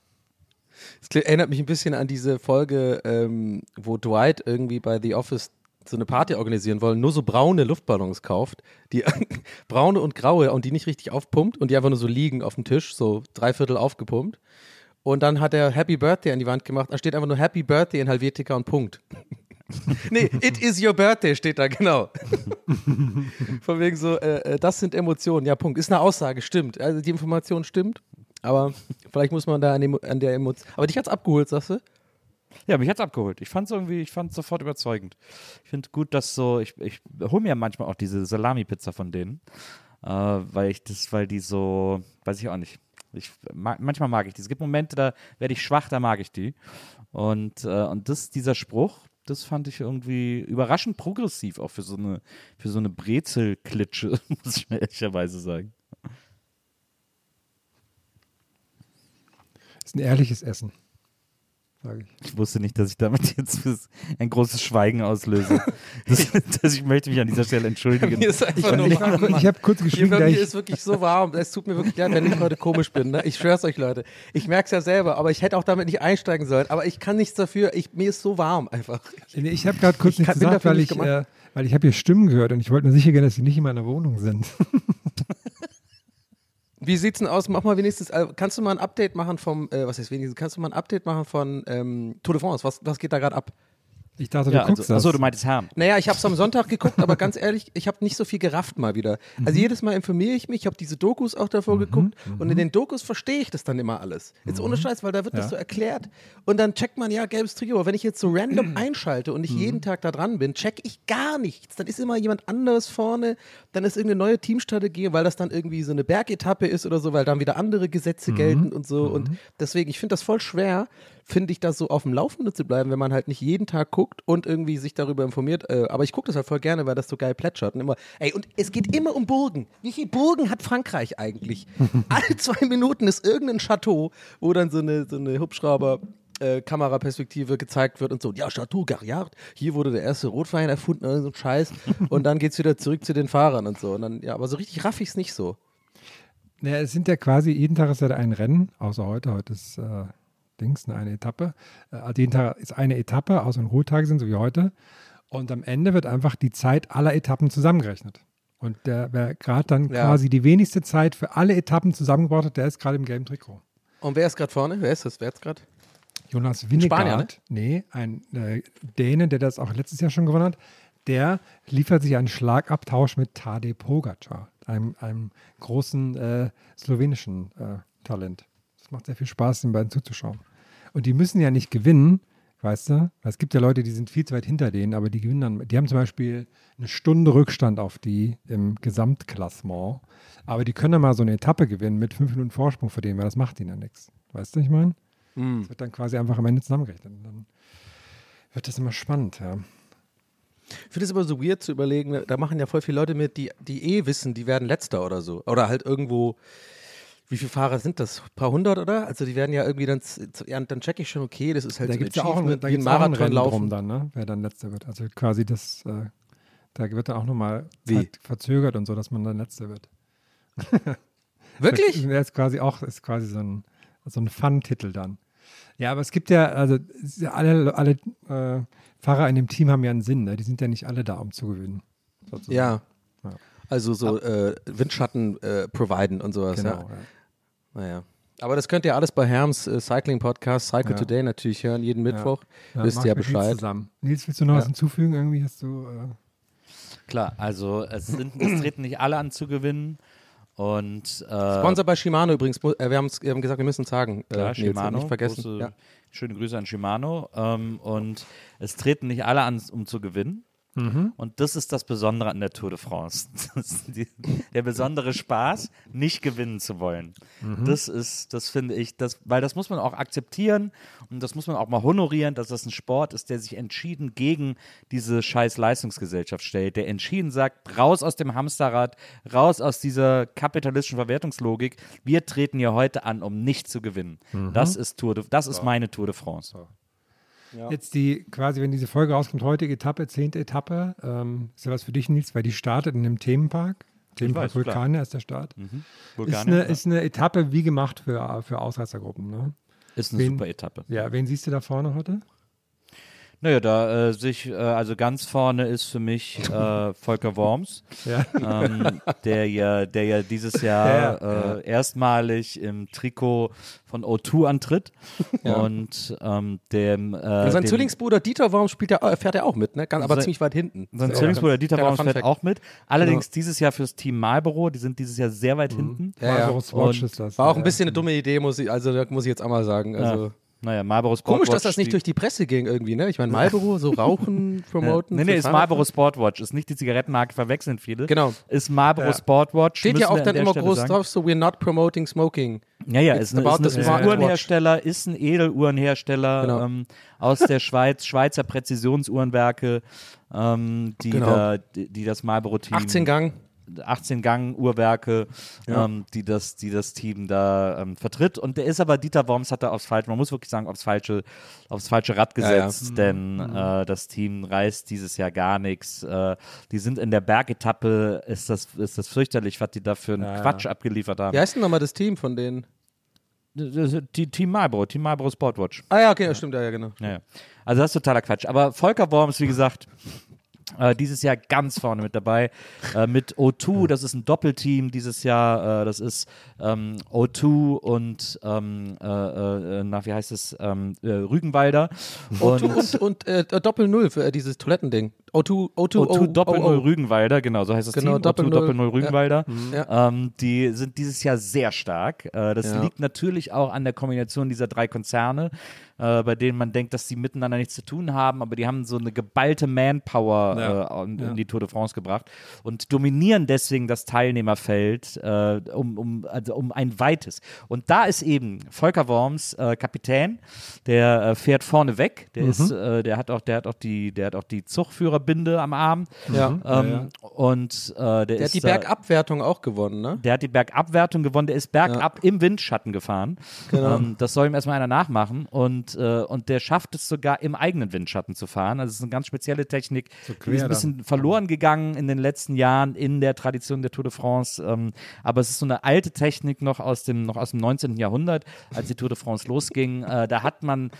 Es erinnert mich ein bisschen an diese Folge, ähm, wo Dwight irgendwie bei The Office so eine Party organisieren wollen, nur so braune Luftballons kauft, die braune und graue und die nicht richtig aufpumpt und die einfach nur so liegen auf dem Tisch, so dreiviertel aufgepumpt. Und dann hat er Happy Birthday an die Wand gemacht, da steht einfach nur Happy Birthday in Helvetica und Punkt. nee, it is your birthday steht da, genau. Von wegen so, äh, äh, das sind Emotionen, ja, Punkt. Ist eine Aussage, stimmt. Also die Information stimmt, aber vielleicht muss man da an, der Emotion. Aber dich hat's abgeholt, sagst du? Ja, mich hat's abgeholt. Ich fand's irgendwie, ich fand's sofort überzeugend. Ich finde gut, dass so, ich, ich hole mir manchmal auch diese Salami-Pizza von denen, äh, weil ich das, weil die so, weiß ich auch nicht. Ich manchmal mag ich die. Es gibt Momente, da werde ich schwach, da mag ich die. Und, äh, und das, dieser Spruch, das fand ich irgendwie überraschend progressiv, auch für so eine, für so eine Brezelklitsche, muss ich ehrlicherweise sagen. Ist ein ehrliches Essen, sage ich. Ich wusste nicht, dass ich damit jetzt ein großes Schweigen auslöse. Das, das, ich möchte mich an dieser Stelle entschuldigen. Mir ist einfach nur Ich, warm, ich habe kurz da mir ich, ist wirklich so warm. Es tut mir wirklich leid, wenn ich heute komisch bin. Ne? Ich schwör's euch, Leute. Ich merk's ja selber, aber ich hätte auch damit nicht einsteigen sollen. Aber ich kann nichts dafür. Ich, mir ist so warm einfach. Nee, ich habe gerade kurz Ich nichts gesagt, weil nicht ich, äh, weil ich habe hier Stimmen gehört und ich wollte nur sicher gehen, dass sie nicht in meiner Wohnung sind. Wie sieht's denn aus? Mach mal wenigstens, äh, kannst du mal ein Update machen vom, äh, was ist wenigstens, kannst du mal ein Update machen von ähm, Tour de France? Was, was geht da gerade ab? Ich dachte, du Ja, guckst also, das. achso, du meintest Herm. Naja, ich habe es am Sonntag geguckt, aber ganz ehrlich, ich habe nicht so viel gerafft mal wieder. Also jedes Mal informiere ich mich, ich habe diese Dokus auch davor geguckt und in den Dokus verstehe ich das dann immer alles. Jetzt ohne Scheiß, weil da wird das Ja. so erklärt und dann checkt man, ja, gelbes Trikot. Aber wenn ich jetzt so random einschalte und nicht jeden Tag da dran bin, check ich gar nichts. Dann ist immer jemand anderes vorne, dann ist irgendeine neue Teamstrategie, weil das dann irgendwie so eine Bergetappe ist oder so, weil dann wieder andere Gesetze gelten und so. Und deswegen, ich finde das voll schwer, finde ich, da so auf dem Laufenden zu bleiben, wenn man halt nicht jeden Tag guckt. und irgendwie sich darüber informiert. Äh, aber ich gucke das halt voll gerne, weil das so geil plätschert. Und, immer, ey, und es geht immer um Burgen. Wie viele Burgen hat Frankreich eigentlich? Alle zwei Minuten ist irgendein Chateau, wo dann so eine, so eine Hubschrauber. Äh, Kameraperspektive gezeigt wird und so, ja, Chateau Garriard, hier wurde der erste Rotwein erfunden und so ein Scheiß. Und dann geht's wieder zurück zu den Fahrern und so. Und dann, ja, aber so richtig raff ich's nicht so. Ja, es sind ja quasi, jeden Tag ist ja ein Rennen, außer heute. Heute ist äh, Dings, ne, eine Etappe. Äh, also jeden Tag ist eine Etappe, außer wenn Ruhetage sind, so wie heute. Und am Ende wird einfach die Zeit aller Etappen zusammengerechnet. Und der, wer gerade dann Ja. quasi die wenigste Zeit für alle Etappen zusammengebracht hat, der ist gerade im gelben Trikot. Und wer ist gerade vorne? Wer ist das? Wer ist gerade? Jonas Winnegaard, Spanier, ne? nee, ein äh, Däne, der das auch letztes Jahr schon gewonnen hat, der liefert sich einen Schlagabtausch mit Tadej Pogacar, einem, einem großen äh, slowenischen äh, Talent. Das macht sehr viel Spaß, den beiden zuzuschauen. Und die müssen ja nicht gewinnen, weißt du? Weil Es gibt ja Leute, die sind viel zu weit hinter denen, aber die gewinnen dann. Die haben zum Beispiel eine Stunde Rückstand auf die im Gesamtklassement, aber die können dann mal so eine Etappe gewinnen mit fünf Minuten Vorsprung vor denen, weil das macht ihnen ja nichts. Weißt du, ich meine? Das wird dann quasi einfach am Ende zusammengerechnet. Und dann wird das immer spannend, ja. Ich finde es aber so weird zu überlegen, da machen ja voll viele Leute mit, die, die eh wissen, die werden letzter oder so. Oder halt irgendwo, wie viele Fahrer sind das? Ein paar hundert, oder? Also die werden ja irgendwie dann, ja, dann check ich schon, okay, das ist halt Da so ein gibt es ja auch, ein- da gibt's auch ein Marathon Rennen drum laufen. dann, ne? wer dann letzter wird. Also quasi das, äh, da wird dann auch nochmal verzögert und so, dass man dann letzter wird. Wirklich? Der ist quasi auch, ist quasi so ein, so ein Fun-Titel dann. Ja, aber es gibt ja, also alle, alle äh, Fahrer in dem Team haben ja einen Sinn, ne? die sind ja nicht alle da, um zu gewinnen. sozusagen. Ja. Also so äh, Windschatten äh, providen und sowas. genau. Ja. Ja. Naja. Aber das könnt ihr alles bei Herms äh, Cycling Podcast, Cycle Ja. Today natürlich hören, jeden Mittwoch. Ja, Wisst ihr ja mit Nils Bescheid. Zusammen. Nils, willst du noch was hinzufügen? Irgendwie hast du. Äh, Klar, also es, sind, es treten nicht alle an zu gewinnen. Und äh, Sponsor bei Shimano übrigens. Äh, wir, wir haben gesagt, wir müssen es sagen. Klar, äh, Nils, Shimano. Nicht vergessen. Große, Ja. Schöne Grüße an Shimano. Ähm, und es treten nicht alle an, um zu gewinnen. Mhm. Und das ist das Besondere an der Tour de France. Das ist die, der besondere Spaß, nicht gewinnen zu wollen. Mhm. Das ist, das finde ich, das, weil das muss man auch akzeptieren und das muss man auch mal honorieren, dass das ein Sport ist, der sich entschieden gegen diese scheiß Leistungsgesellschaft stellt, der entschieden sagt, raus aus dem Hamsterrad, raus aus dieser kapitalistischen Verwertungslogik. Wir treten hier heute an, um nicht zu gewinnen. Mhm. Das ist Tour de, das ist meine Tour de France. Jetzt die, quasi, wenn diese Folge rauskommt, heutige Etappe, zehnte Etappe, ähm, ist ja was für dich, Nils, weil die startet in einem Themenpark. Themenpark. Vulkane ist der Start. Ist, Vulkane, eine, ja. ist eine Etappe wie gemacht für, für Ausreißergruppen. Ne? ist eine wen- super Etappe. Ja, wen siehst du da vorne heute? Naja, da äh, sich, äh, also ganz vorne ist für mich äh, Volker Worms, Ja. ähm, der ja, der ja dieses Jahr äh, erstmalig im Trikot von O2 antritt und ähm, dem, äh, Und sein dem Zwillingsbruder Dieter Worms spielt ja, äh, fährt er auch mit, ne? Ganz, aber Sein- ziemlich weit hinten. sein Ja, Zwillingsbruder Dieter Worms fährt auch mit. Allerdings dieses Jahr fürs Team Marlboro, die sind dieses Jahr sehr weit hinten. Ja, ja. Marlboro Swatch Und ist das. War auch ja. ein bisschen eine dumme Idee, muss ich, also muss ich jetzt auch mal sagen. Also, Naja, Marlboro Sportwatch. komisch, dass das nicht durch die Presse ging irgendwie, ne? Ich meine, Marlboro, so Rauchen, Promoten. Nee, nee, ist. Marlboro Sportwatch, ist nicht die Zigarettenmarke, verwechseln viele. Genau. Ist Marlboro Ja. Sportwatch. Steht ja auch dann immer Stelle groß sagen. drauf, so we're not promoting smoking. Ja, ja, It's ist, eine, ist, ein. Uhrenhersteller, ist ein Edeluhrenhersteller Genau. ähm, aus der Schweiz, Schweizer Präzisionsuhrenwerke, ähm, die, Genau. da, die, die das Marlboro-Team 18 Gang. 18 Gang Uhrwerke, ähm, die, das, die das Team da ähm, vertritt. Und der ist aber, Dieter Worms hat da aufs falsche, man muss wirklich sagen, aufs falsche, aufs falsche Rad Ja, ja. gesetzt, denn äh, das Team reißt dieses Jahr gar nichts. Äh, die sind in der Bergetappe, ist das, ist das fürchterlich, was die da für einen Ja, ja. Quatsch abgeliefert haben. Wie heißt denn nochmal das Team von denen? Die, Team Marlboro, Team Marlboro Sportwatch. Ah ja, okay, ja, stimmt, ja, ja, genau. Ja, ja. Also das ist totaler Quatsch. Aber Volker Worms, wie gesagt, äh, dieses Jahr ganz vorne mit dabei. Äh, mit O2, das ist ein Doppelteam dieses Jahr. Äh, das ist ähm, O2 und ähm, äh, äh, na, wie heißt es? Ähm, äh, Rügenwalder. Und, Und, und äh, Doppel Null für dieses Toilettending. O2, O2, O2 Doppel Null. Rügenwalder, genau, so heißt das Genau, Team. Doppel O2 Null. Doppel Null Rügenwalder. Ja. Ähm, die sind dieses Jahr sehr stark. Das Ja. liegt natürlich auch an der Kombination dieser drei Konzerne, bei denen man denkt, dass die miteinander nichts zu tun haben, aber die haben so eine geballte Manpower Ja. äh, in, Ja. in die Tour de France gebracht und dominieren deswegen das Teilnehmerfeld äh, um, um, also um ein weites. Und da ist eben Volker Worms äh, Kapitän, der äh, fährt vorne weg, der ist, äh, der hat auch, der hat auch die, der hat auch die Zugführerbinde am Arm. Ja. Ähm, Ja, ja. Und äh, der, Der ist hat die Bergabwertung auch gewonnen, ne? der hat die Bergabwertung gewonnen, der ist bergab im Windschatten gefahren. Genau. Ähm, das soll ihm erstmal einer nachmachen. Und, äh, und der schafft es sogar im eigenen Windschatten zu fahren. Also es ist eine ganz spezielle Technik. Quer die ist ein bisschen verloren gegangen in den letzten Jahren in der Tradition der Tour de France. Ähm, aber es ist so eine alte Technik noch aus dem, noch aus dem 19. Jahrhundert, als die Tour de France losging. Äh, da hat man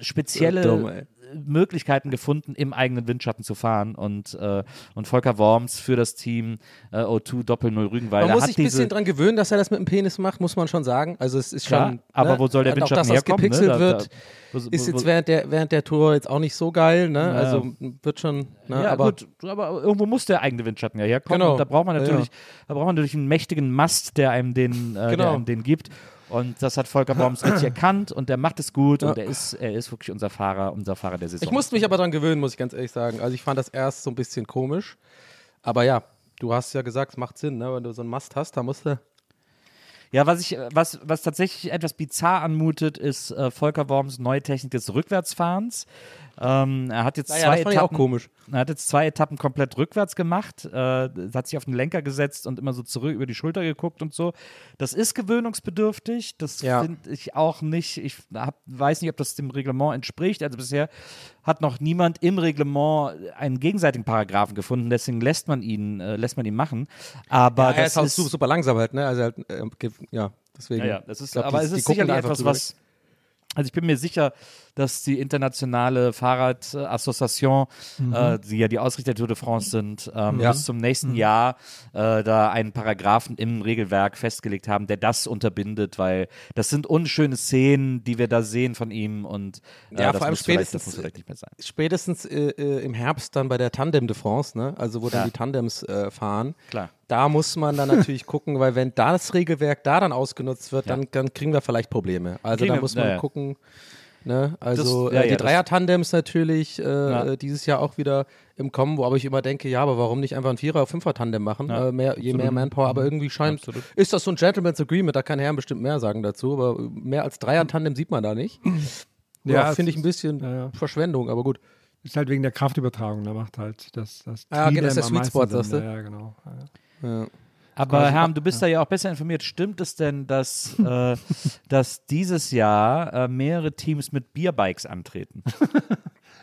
spezielle So dumm. Möglichkeiten gefunden, im eigenen Windschatten zu fahren. Und, äh, und Volker Worms für das Team äh, O2 Doppel-Null Rügenwalder Man muss sich ein bisschen dran gewöhnen, dass er das mit dem Penis macht, muss man schon sagen. Also es ist Klar, schon. aber ne? wo soll der Und auch, Windschatten dass das herkommen? gepixelt ne? Wird, da- wo- ist wo- jetzt wo- während der, während der Tour jetzt auch nicht so geil, ne? Ja. Also wird schon, ne? ja, aber gut, aber irgendwo muss der eigene Windschatten ja herkommen. Genau. Da braucht man natürlich, ja. da braucht man natürlich einen mächtigen Mast, der einem den, äh, der Genau. einem den gibt. Und das hat Volker Worms richtig erkannt und der macht es gut Ja. und er ist, er ist wirklich unser Fahrer, unser Fahrer der Saison. ich musste mich aber dran gewöhnen, muss ich ganz ehrlich sagen. Also ich fand das erst so ein bisschen komisch. Aber ja, du hast ja gesagt, es macht Sinn, ne? Wenn du so einen Mast hast, da musst du. Ja, was ich, was, was tatsächlich etwas bizarr anmutet, ist äh, Volker Worms neue Technik des Rückwärtsfahrens. Ähm, er hat jetzt Naja, zwei das Etappen. Er hat jetzt zwei Etappen komplett rückwärts gemacht, äh, hat sich auf den Lenker gesetzt und immer so zurück über die Schulter geguckt und so. Das ist gewöhnungsbedürftig. Das Ja. finde ich auch nicht. Ich hab, weiß nicht, ob das dem Reglement entspricht. Also bisher hat noch niemand im Reglement einen gegenseitigen Paragraphen gefunden. Deswegen lässt man ihn, äh, lässt man ihn machen. Aber ja, er das ist auch ist super, langsam halt, ne? Also halt, äh, ja, deswegen. ja, ja, das ist, glaub, aber die- es ist sicherlich etwas, was. Also ich bin mir sicher, dass die internationale Fahrradassociation, äh, die ja die Ausrichter der Tour de France sind, ähm, Ja. bis zum nächsten Jahr äh, da einen Paragraphen im Regelwerk festgelegt haben, der das unterbindet, weil das sind unschöne Szenen, die wir da sehen von ihm und äh, Ja, das vor allem muss vielleicht- das spätestens- muss vielleicht nicht mehr sein. Spätestens äh, äh, im Herbst dann bei der Tandem de France, ne? Also wo Ja. dann die Tandems äh, fahren. Klar. Da muss man dann natürlich gucken, weil wenn da das Regelwerk da dann ausgenutzt wird, Ja. dann, dann kriegen wir vielleicht Probleme. Also Kriegen da muss man ja, ja. gucken. Ne? Also Das- ja, äh, die ja, Dreier-Tandems natürlich äh, Ja. äh, dieses Jahr auch wieder im Kommen, wo aber ich immer denke, ja, aber warum nicht einfach ein Vierer- oder Fünfer-Tandem machen? Ja, äh, mehr, je mehr Manpower, aber irgendwie scheint, Absolut. ist das so ein Gentleman's Agreement, da kann Herrn bestimmt mehr sagen dazu, aber mehr als Dreier-Tandem sieht man da nicht. Ja, finde ich ein bisschen. Verschwendung, aber gut. Ist halt wegen der Kraftübertragung, da macht halt das, das Ah, Tandem das ist der Sweet Spot, sagst du? Ja, genau. Ja. Aber Herm, du bist da ja auch besser informiert. Stimmt es denn, dass, äh, dass dieses Jahr äh, mehrere Teams mit Bierbikes antreten?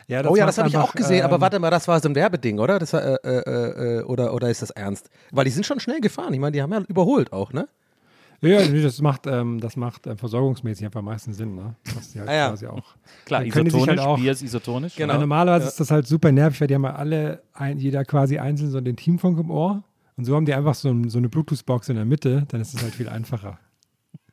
Ja, oh ja, das habe ich auch gesehen, aber ähm, warte mal, das war so ein Werbeding, oder? Das war, äh, äh, äh, oder, oder ist das ernst? Weil die sind schon schnell gefahren. Ich meine, die haben ja überholt auch, ne? Ja, ja, das macht, ähm, das macht äh, versorgungsmäßig einfach am meisten Sinn, ne? Die halt Ah, ja. quasi auch. Klar, isotonisch, halt auch- Bier ist isotonisch. Genau. Normalerweise ist das halt super nervig, weil die haben ja alle, ein, jeder quasi einzeln so den Teamfunk im Ohr. Und so haben die einfach so, ein, so eine Bluetooth-Box in der Mitte, dann ist es halt viel einfacher.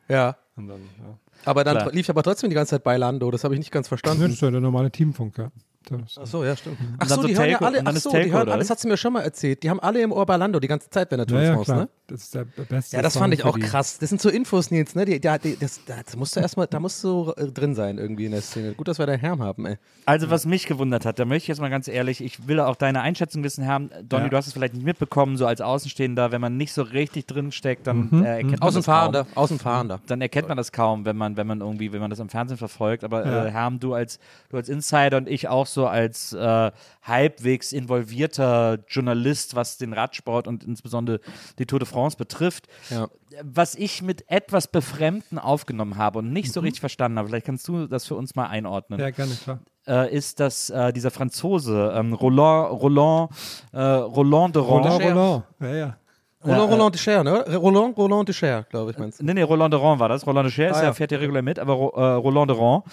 Ja. Und dann, ja. Aber dann Klar. lief aber trotzdem die ganze Zeit bei Lando. Das habe ich nicht ganz Das verstanden. ist ja der normale Teamfunk, ja. Das, Ach so, ja, stimmt. Ach dann so, so die hören ja alle, ach so, die hören alle, das hat sie mir schon mal erzählt. Die haben alle im Ohr bei Lando die ganze Zeit, wenn der Tour ja, ja, klar. ne? Das ist der beste. Ja, das Song fand ich auch die. krass. Das sind so Infos, Nils, ne? Die, die, die, das, das musst du erstmal, da musst du äh, drin sein irgendwie in der Szene. Gut, dass wir da Herrn haben, ey. Also, was mich gewundert hat, da möchte ich jetzt mal ganz ehrlich, ich will auch deine Einschätzung wissen, Herrn. Donny, Ja. du hast es vielleicht nicht mitbekommen, so als Außenstehender, wenn man nicht so richtig drin steckt, dann äh, erkennt man das Außenfahrender, kaum. Außenfahrender. Dann erkennt man das kaum, wenn man, wenn man irgendwie, wenn man das im Fernsehen verfolgt. Aber Ja. äh, Herm, du als, du als Insider und ich auch so als äh, halbwegs involvierter Journalist, was den Radsport und insbesondere die Tour de France betrifft, Ja. was ich mit etwas Befremden aufgenommen habe und nicht Mhm. so richtig verstanden habe, vielleicht kannst du das für uns mal einordnen, Ja, gerne, klar. äh, ist, dass äh, dieser Franzose, ähm, Roland, Roland, äh, Roland de Roland, Cher. Roland. Ja, ja. Roland, Roland de Cher, ne? Roland, Roland de Cher, glaube ich, meinst du. Nee, nee, Roland de Ron war das. Roland de Cher ist Ah, ja, ja. fährt ja regulär mit, aber äh, Roland de Ron,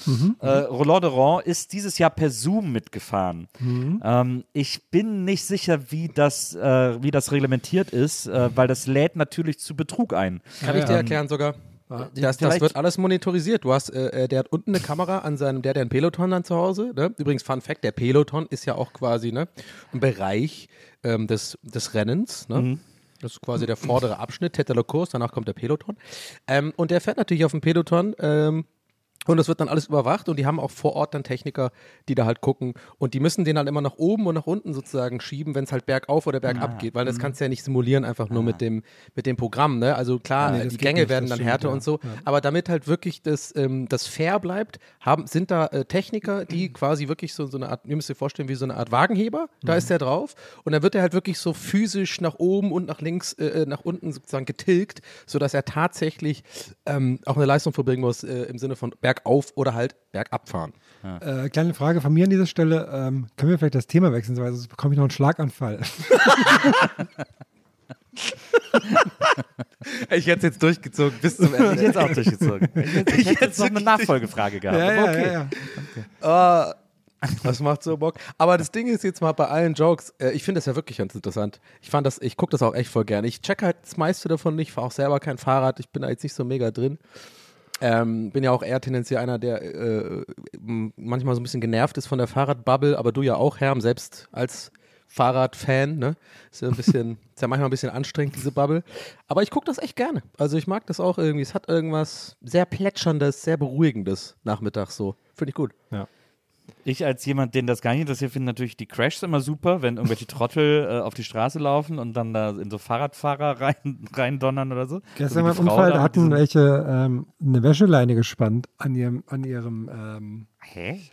äh, Roland de Ron ist dieses Jahr per Zoom mitgefahren. Ähm, ich bin nicht sicher, wie das, äh, wie das reglementiert ist, äh, weil das lädt natürlich zu Betrug ein. Kann Ja, ich dir ja. erklären sogar. Das, das wird alles monitorisiert. Du hast, äh, äh, der hat unten eine Kamera an seinem, der, der ein Peloton dann zu Hause. Ne? Übrigens, Fun Fact: Der Peloton ist ja auch quasi ne, ein Bereich ähm, des, des Rennens. Ne? Das ist quasi der vordere Abschnitt, Course, danach kommt der Peloton. Ähm, und der fährt natürlich auf dem Peloton. Ähm, Und das wird dann alles überwacht und die haben auch vor Ort dann Techniker, die da halt gucken und die müssen den dann immer nach oben und nach unten sozusagen schieben, wenn es halt bergauf oder bergab Ah, geht, weil mhm. das kannst du ja nicht simulieren einfach nur mit dem mit dem Programm, ne? Also klar, Nee, äh, das die Gänge nicht, werden dann stimmt, härter ja. und so, Ja. aber damit halt wirklich das ähm, das fair bleibt, haben sind da äh, Techniker, Mhm. die quasi wirklich so so eine Art, ihr müsst euch vorstellen, wie so eine Art Wagenheber, da Mhm. ist der drauf und dann wird er halt wirklich so physisch nach oben und nach links äh, äh, nach unten sozusagen getilgt, sodass er tatsächlich ähm, auch eine Leistung verbringen muss äh, im Sinne von bergauf oder halt bergab fahren. Äh, kleine Frage von mir an dieser Stelle. Ähm, können wir vielleicht das Thema wechseln, weil sonst bekomme ich noch einen Schlaganfall. Ich hätte es jetzt durchgezogen bis zum Ich Ende. hätte es auch durchgezogen. Ich hätte, ich hätte jetzt noch eine Nachfolgefrage gehabt. aber okay. ja. Ah, das macht so Bock. Aber das Ding ist jetzt mal bei allen Jokes, äh, ich finde das ja wirklich ganz interessant. Ich fand das, ich gucke das auch echt voll gerne. Ich check halt das meiste davon nicht, fahre auch selber kein Fahrrad, ich bin da jetzt nicht so mega drin. Ähm, bin ja auch eher tendenziell einer, der äh, manchmal so ein bisschen genervt ist von der Fahrradbubble, aber du ja auch, Herm, selbst als Fahrradfan, ne? Ist ja ein bisschen, ist ja manchmal ein bisschen anstrengend, diese Bubble. Aber ich gucke das echt gerne. Also ich mag das auch irgendwie. Es hat irgendwas sehr Plätscherndes, sehr Beruhigendes nachmittags so. Finde ich gut. Ich als jemand, den das gar nicht interessiert, finde natürlich die Crashs immer super, wenn irgendwelche Trottel äh, auf die Straße laufen und dann da in so Fahrradfahrer rein, reindonnern oder so. Gestern So beim Unfall, da hatten welche ähm, eine Wäscheleine gespannt an ihrem, an ihrem, ähm,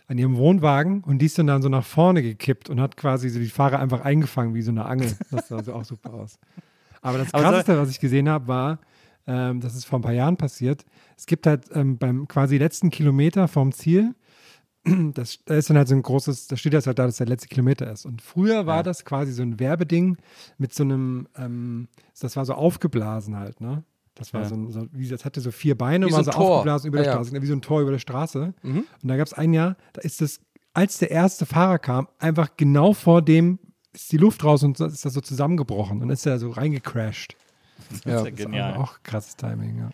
an ihrem Wohnwagen und die ist dann, dann so nach vorne gekippt und hat quasi so die Fahrer einfach eingefangen wie so eine Angel. Das sah so auch super aus. Aber das Aber Krasseste, was ich gesehen habe, war, ähm, das ist vor ein paar Jahren passiert. Es gibt halt ähm, beim quasi letzten Kilometer vom Ziel, das, da ist dann halt so ein großes, da steht das halt da, dass der letzte Kilometer ist. Und früher war das quasi so ein Werbeding mit so einem, ähm, das war so aufgeblasen halt, ne? Das war Ja. so, ein, so, wie das hatte so vier Beine Wie und so war so Tor. aufgeblasen über der Ja, ja. Straße, wie so ein Tor über der Straße. Mhm. Und da gab es ein Jahr, da ist das, als der erste Fahrer kam, einfach genau vor dem ist die Luft raus und so- ist das so zusammengebrochen und ist er so reingecrashed. Das ist ja Das ist genial. auch krasses Timing, ja.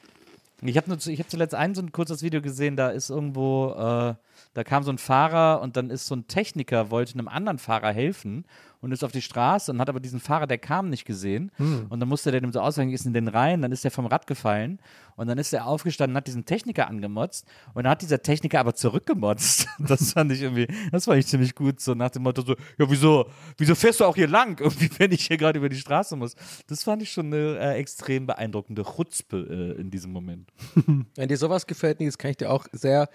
Ich habe hab zuletzt ein so ein kurzes Video gesehen, da ist irgendwo, äh, da kam so ein Fahrer und dann ist so ein Techniker, wollte einem anderen Fahrer helfen und ist auf die Straße und hat aber diesen Fahrer, der kam, nicht gesehen. Und dann musste der dem so ausweichen, ist in den Reihen, dann ist der vom Rad gefallen und dann ist er aufgestanden, hat diesen Techniker angemotzt und dann hat dieser Techniker aber zurückgemotzt. Das fand ich irgendwie, das fand ich ziemlich gut, so nach dem Motto so, ja wieso, wieso fährst du auch hier lang, irgendwie, wenn ich hier gerade über die Straße muss. Das fand ich schon eine äh, extrem beeindruckende Chutzpe äh, in diesem Moment. Wenn dir sowas gefällt, Nils, kann ich dir auch sehr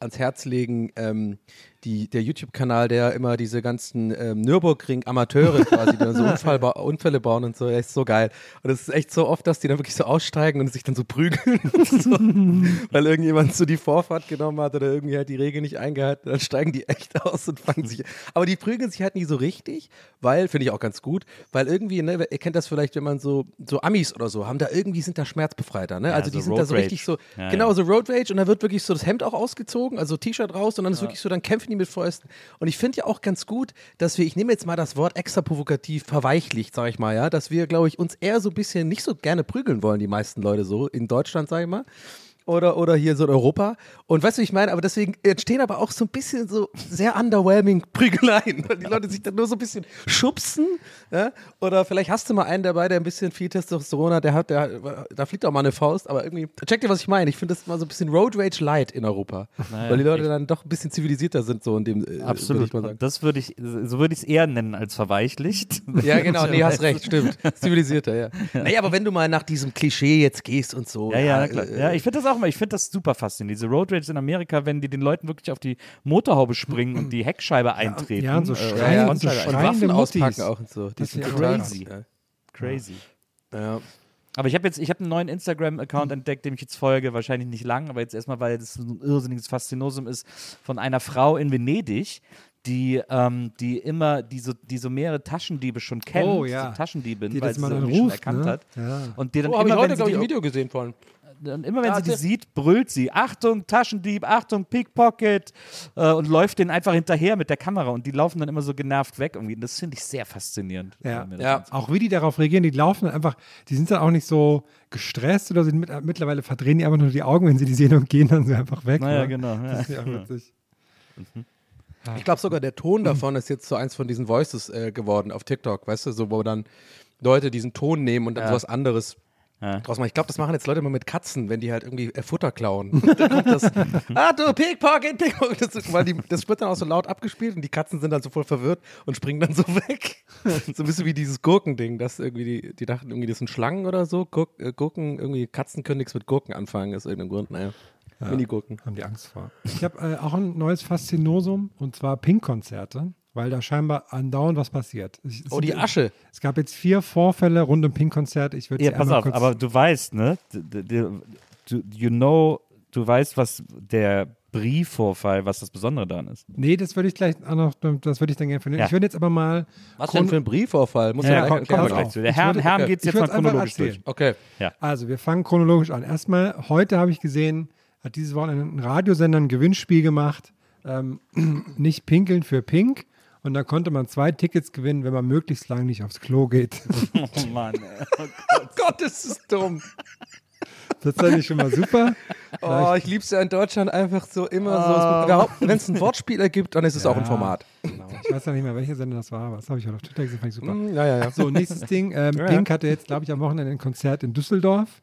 ans Herz legen. Ähm, die, der YouTube-Kanal, der immer diese ganzen ähm, Nürburgring-Amateure quasi, die dann so Unfall Unfälle bauen und so, ist so geil. Und es ist echt so oft, dass die dann wirklich so aussteigen und sich dann so prügeln. so, weil irgendjemand so die Vorfahrt genommen hat oder irgendwie halt die Regel nicht eingehalten, dann steigen die echt aus und fangen sich. Aber die prügeln sich halt nie so richtig, weil, finde ich auch ganz gut, weil irgendwie, ne, ihr kennt das vielleicht, wenn man so, so Amis oder so haben, da irgendwie sind da schmerzbefreiter, ne? Ja, also die so sind da Road so richtig Rage. so, Ja, genau, ja. so Road Rage und da wird wirklich so das Hemd auch ausgezogen, also T-Shirt raus und dann ist wirklich so, dann kämpfen die mit Fäusten. Und ich finde ja auch ganz gut, dass wir, ich nehme jetzt mal das Wort extra provokativ verweichlicht, sage ich mal, ja, dass wir, glaube ich, uns eher so ein bisschen nicht so gerne prügeln wollen, die meisten Leute so, in Deutschland, sage ich mal. Oder, oder hier so in Europa. Und weißt du, wie ich meine? Aber deswegen entstehen aber auch so ein bisschen so sehr underwhelming Prügeleien, weil die Leute sich dann nur so ein bisschen schubsen. Ja? Oder vielleicht hast du mal einen dabei, der ein bisschen viel Testosteron hat, der hat, der, da fliegt auch mal eine Faust, aber irgendwie, check dir, was ich meine. Ich finde das mal so ein bisschen Road Rage Light in Europa. Naja, weil die Leute echt. dann doch ein bisschen zivilisierter sind, so in dem, äh, Absolut. Und das würde ich, so würde ich es eher nennen als verweichlicht. Ja, genau, nee, hast recht, stimmt. Zivilisierter, ja. Naja, aber wenn du mal nach diesem Klischee jetzt gehst und so. Ja, ja, klar. äh, Ja, ich finde das auch mal, ich finde das super faszinierend. Diese Road Rage in Amerika, wenn die den Leuten wirklich auf die Motorhaube springen und und die Heckscheibe eintreten. ja, und so äh, schreien- die und so und schreien- eintreten. Waffen auspacken auch und so. Die Das sind ja crazy. Crazy. Ja. ja. Aber ich habe jetzt, ich habe einen neuen Instagram-Account entdeckt, dem ich jetzt folge, wahrscheinlich nicht lang, aber jetzt erstmal, weil das so ein irrsinniges Faszinosum ist, von einer Frau in Venedig, die, ähm, die immer, die so, die so mehrere Taschendiebe schon kennt, Oh, ja. so Taschendiebin, Die weil das sie mal sie irgendwie schon ruft, erkannt ne? hat. Ja. Und die dann Oh, habe ich immer, heute, wenn glaube ich, ein Video gesehen von. Und immer wenn Ja, sie die sieht, brüllt sie, Achtung, Taschendieb, Achtung, Pickpocket äh, und läuft denen einfach hinterher mit der Kamera und die laufen dann immer so genervt weg irgendwie. Und das finde ich sehr faszinierend. Ja. Ja. Auch wie die darauf reagieren, die laufen dann einfach, die sind dann auch nicht so gestresst oder sind mit, mittlerweile verdrehen die einfach nur die Augen, wenn sie die sehen und gehen dann so einfach weg. Naja, ne? genau. Ja. Das ist ja auch witzig. Ich glaube sogar der Ton davon ist jetzt so eins von diesen Voices äh, geworden auf TikTok, weißt du, so wo dann Leute diesen Ton nehmen und dann Ja. sowas anderes draus machen. Ich glaube, das machen jetzt Leute immer mit Katzen, wenn die halt irgendwie äh, Futter klauen. dann kommt das, ah du, Pickpocket, Pickpocket. Das, weil die, das wird dann auch so laut abgespielt und die Katzen sind dann so voll verwirrt und springen dann so weg. so ein bisschen wie dieses Gurkending, das irgendwie, die, die dachten irgendwie, das sind Schlangen oder so. Gurk, äh, Gurken, irgendwie Katzen können nichts mit Gurken anfangen, aus irgendeinem Grund. Naja, Mini-Gurken. Haben die Angst vor. Ich habe äh, auch ein neues Faszinosum und zwar Pink-Konzerte, weil da scheinbar andauernd was passiert. Es Oh, die sind- Asche. Es gab jetzt vier Vorfälle rund um Pink-Konzert. Ich würde Ja, pass auf, kurz aber du weißt, ne? Du, you know, du weißt, was der Brie-Vorfall, was das Besondere daran ist. Nee, das würde ich gleich auch noch, das würde ich dann gerne finden. Ja. Ich würde jetzt aber mal. Was denn für ein Briefvorfall? Muss Ja, ja, ja, gleich kommen wir gleich zu. Der Herrn, würde- Herrn okay. geht es jetzt mal chronologisch durch. Okay. Also, wir fangen chronologisch an. Erstmal, heute habe ich gesehen, hat dieses Wochenende ein Radiosender ein Gewinnspiel gemacht. Ähm, nicht pinkeln für Pink. Und da konnte man zwei Tickets gewinnen, wenn man möglichst lange nicht aufs Klo geht. Oh Mann, ey. Oh Gott, ist das dumm. Das fand ich schon mal super. Oh, ich lieb's ja in Deutschland einfach so immer so. Wenn es ein Wortspiel ergibt, dann ist es auch ein Format. Genau. Ich weiß ja nicht mehr, welcher Sender das war, aber das habe ich heute auf Twitter gesehen, fand ich super. Hm, Ja, ja, ja. So, nächstes Ding. Ähm, Ja, Pink hatte jetzt, glaube ich, am Wochenende ein Konzert in Düsseldorf.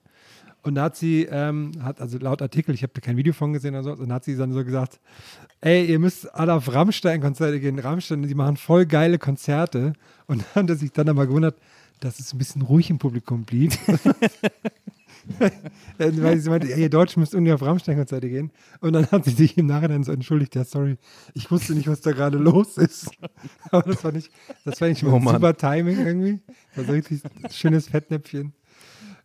Und da hat sie, ähm, hat also laut Artikel, ich habe da kein Video von gesehen oder so, und hat sie dann so gesagt, ey, ihr müsst alle auf Rammstein-Konzerte gehen. Rammstein, die machen voll geile Konzerte. Und dann hat er sich dann aber gewundert, dass es ein bisschen ruhig im Publikum blieb. Weil sie meinte, ey, ihr Deutschen müsst irgendwie auf Rammstein-Konzerte gehen. Und dann hat sie sich im Nachhinein so entschuldigt, ja, sorry, ich wusste nicht, was da gerade los ist. Aber das fand ich, das schon mal Oh super Timing irgendwie. Das war so richtig schönes Fettnäpfchen.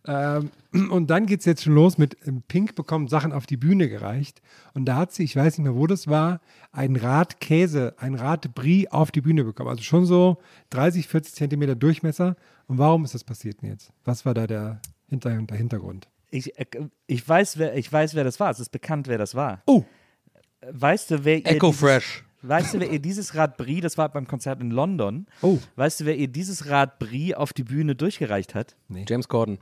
Ähm, und dann geht es jetzt schon los mit ähm, Pink bekommt Sachen auf die Bühne gereicht. Und da hat sie, ich weiß nicht mehr, wo das war, ein Rad Käse, ein Rad Brie auf die Bühne bekommen. Also schon so 30, 40 Zentimeter Durchmesser. Und warum ist das passiert denn jetzt? Was war da der, Hinter der Hintergrund? Ich, äh, ich, weiß, wer, ich weiß, wer das war. Es ist bekannt, wer das war. Oh. Weißt du, wer ihr Echo dieses- Fresh. Weißt du, wer ihr dieses Rad Brie, das war beim Konzert in London, Oh. weißt du, wer ihr dieses Rad Brie auf die Bühne durchgereicht hat? James Corden.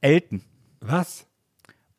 Elton. Was?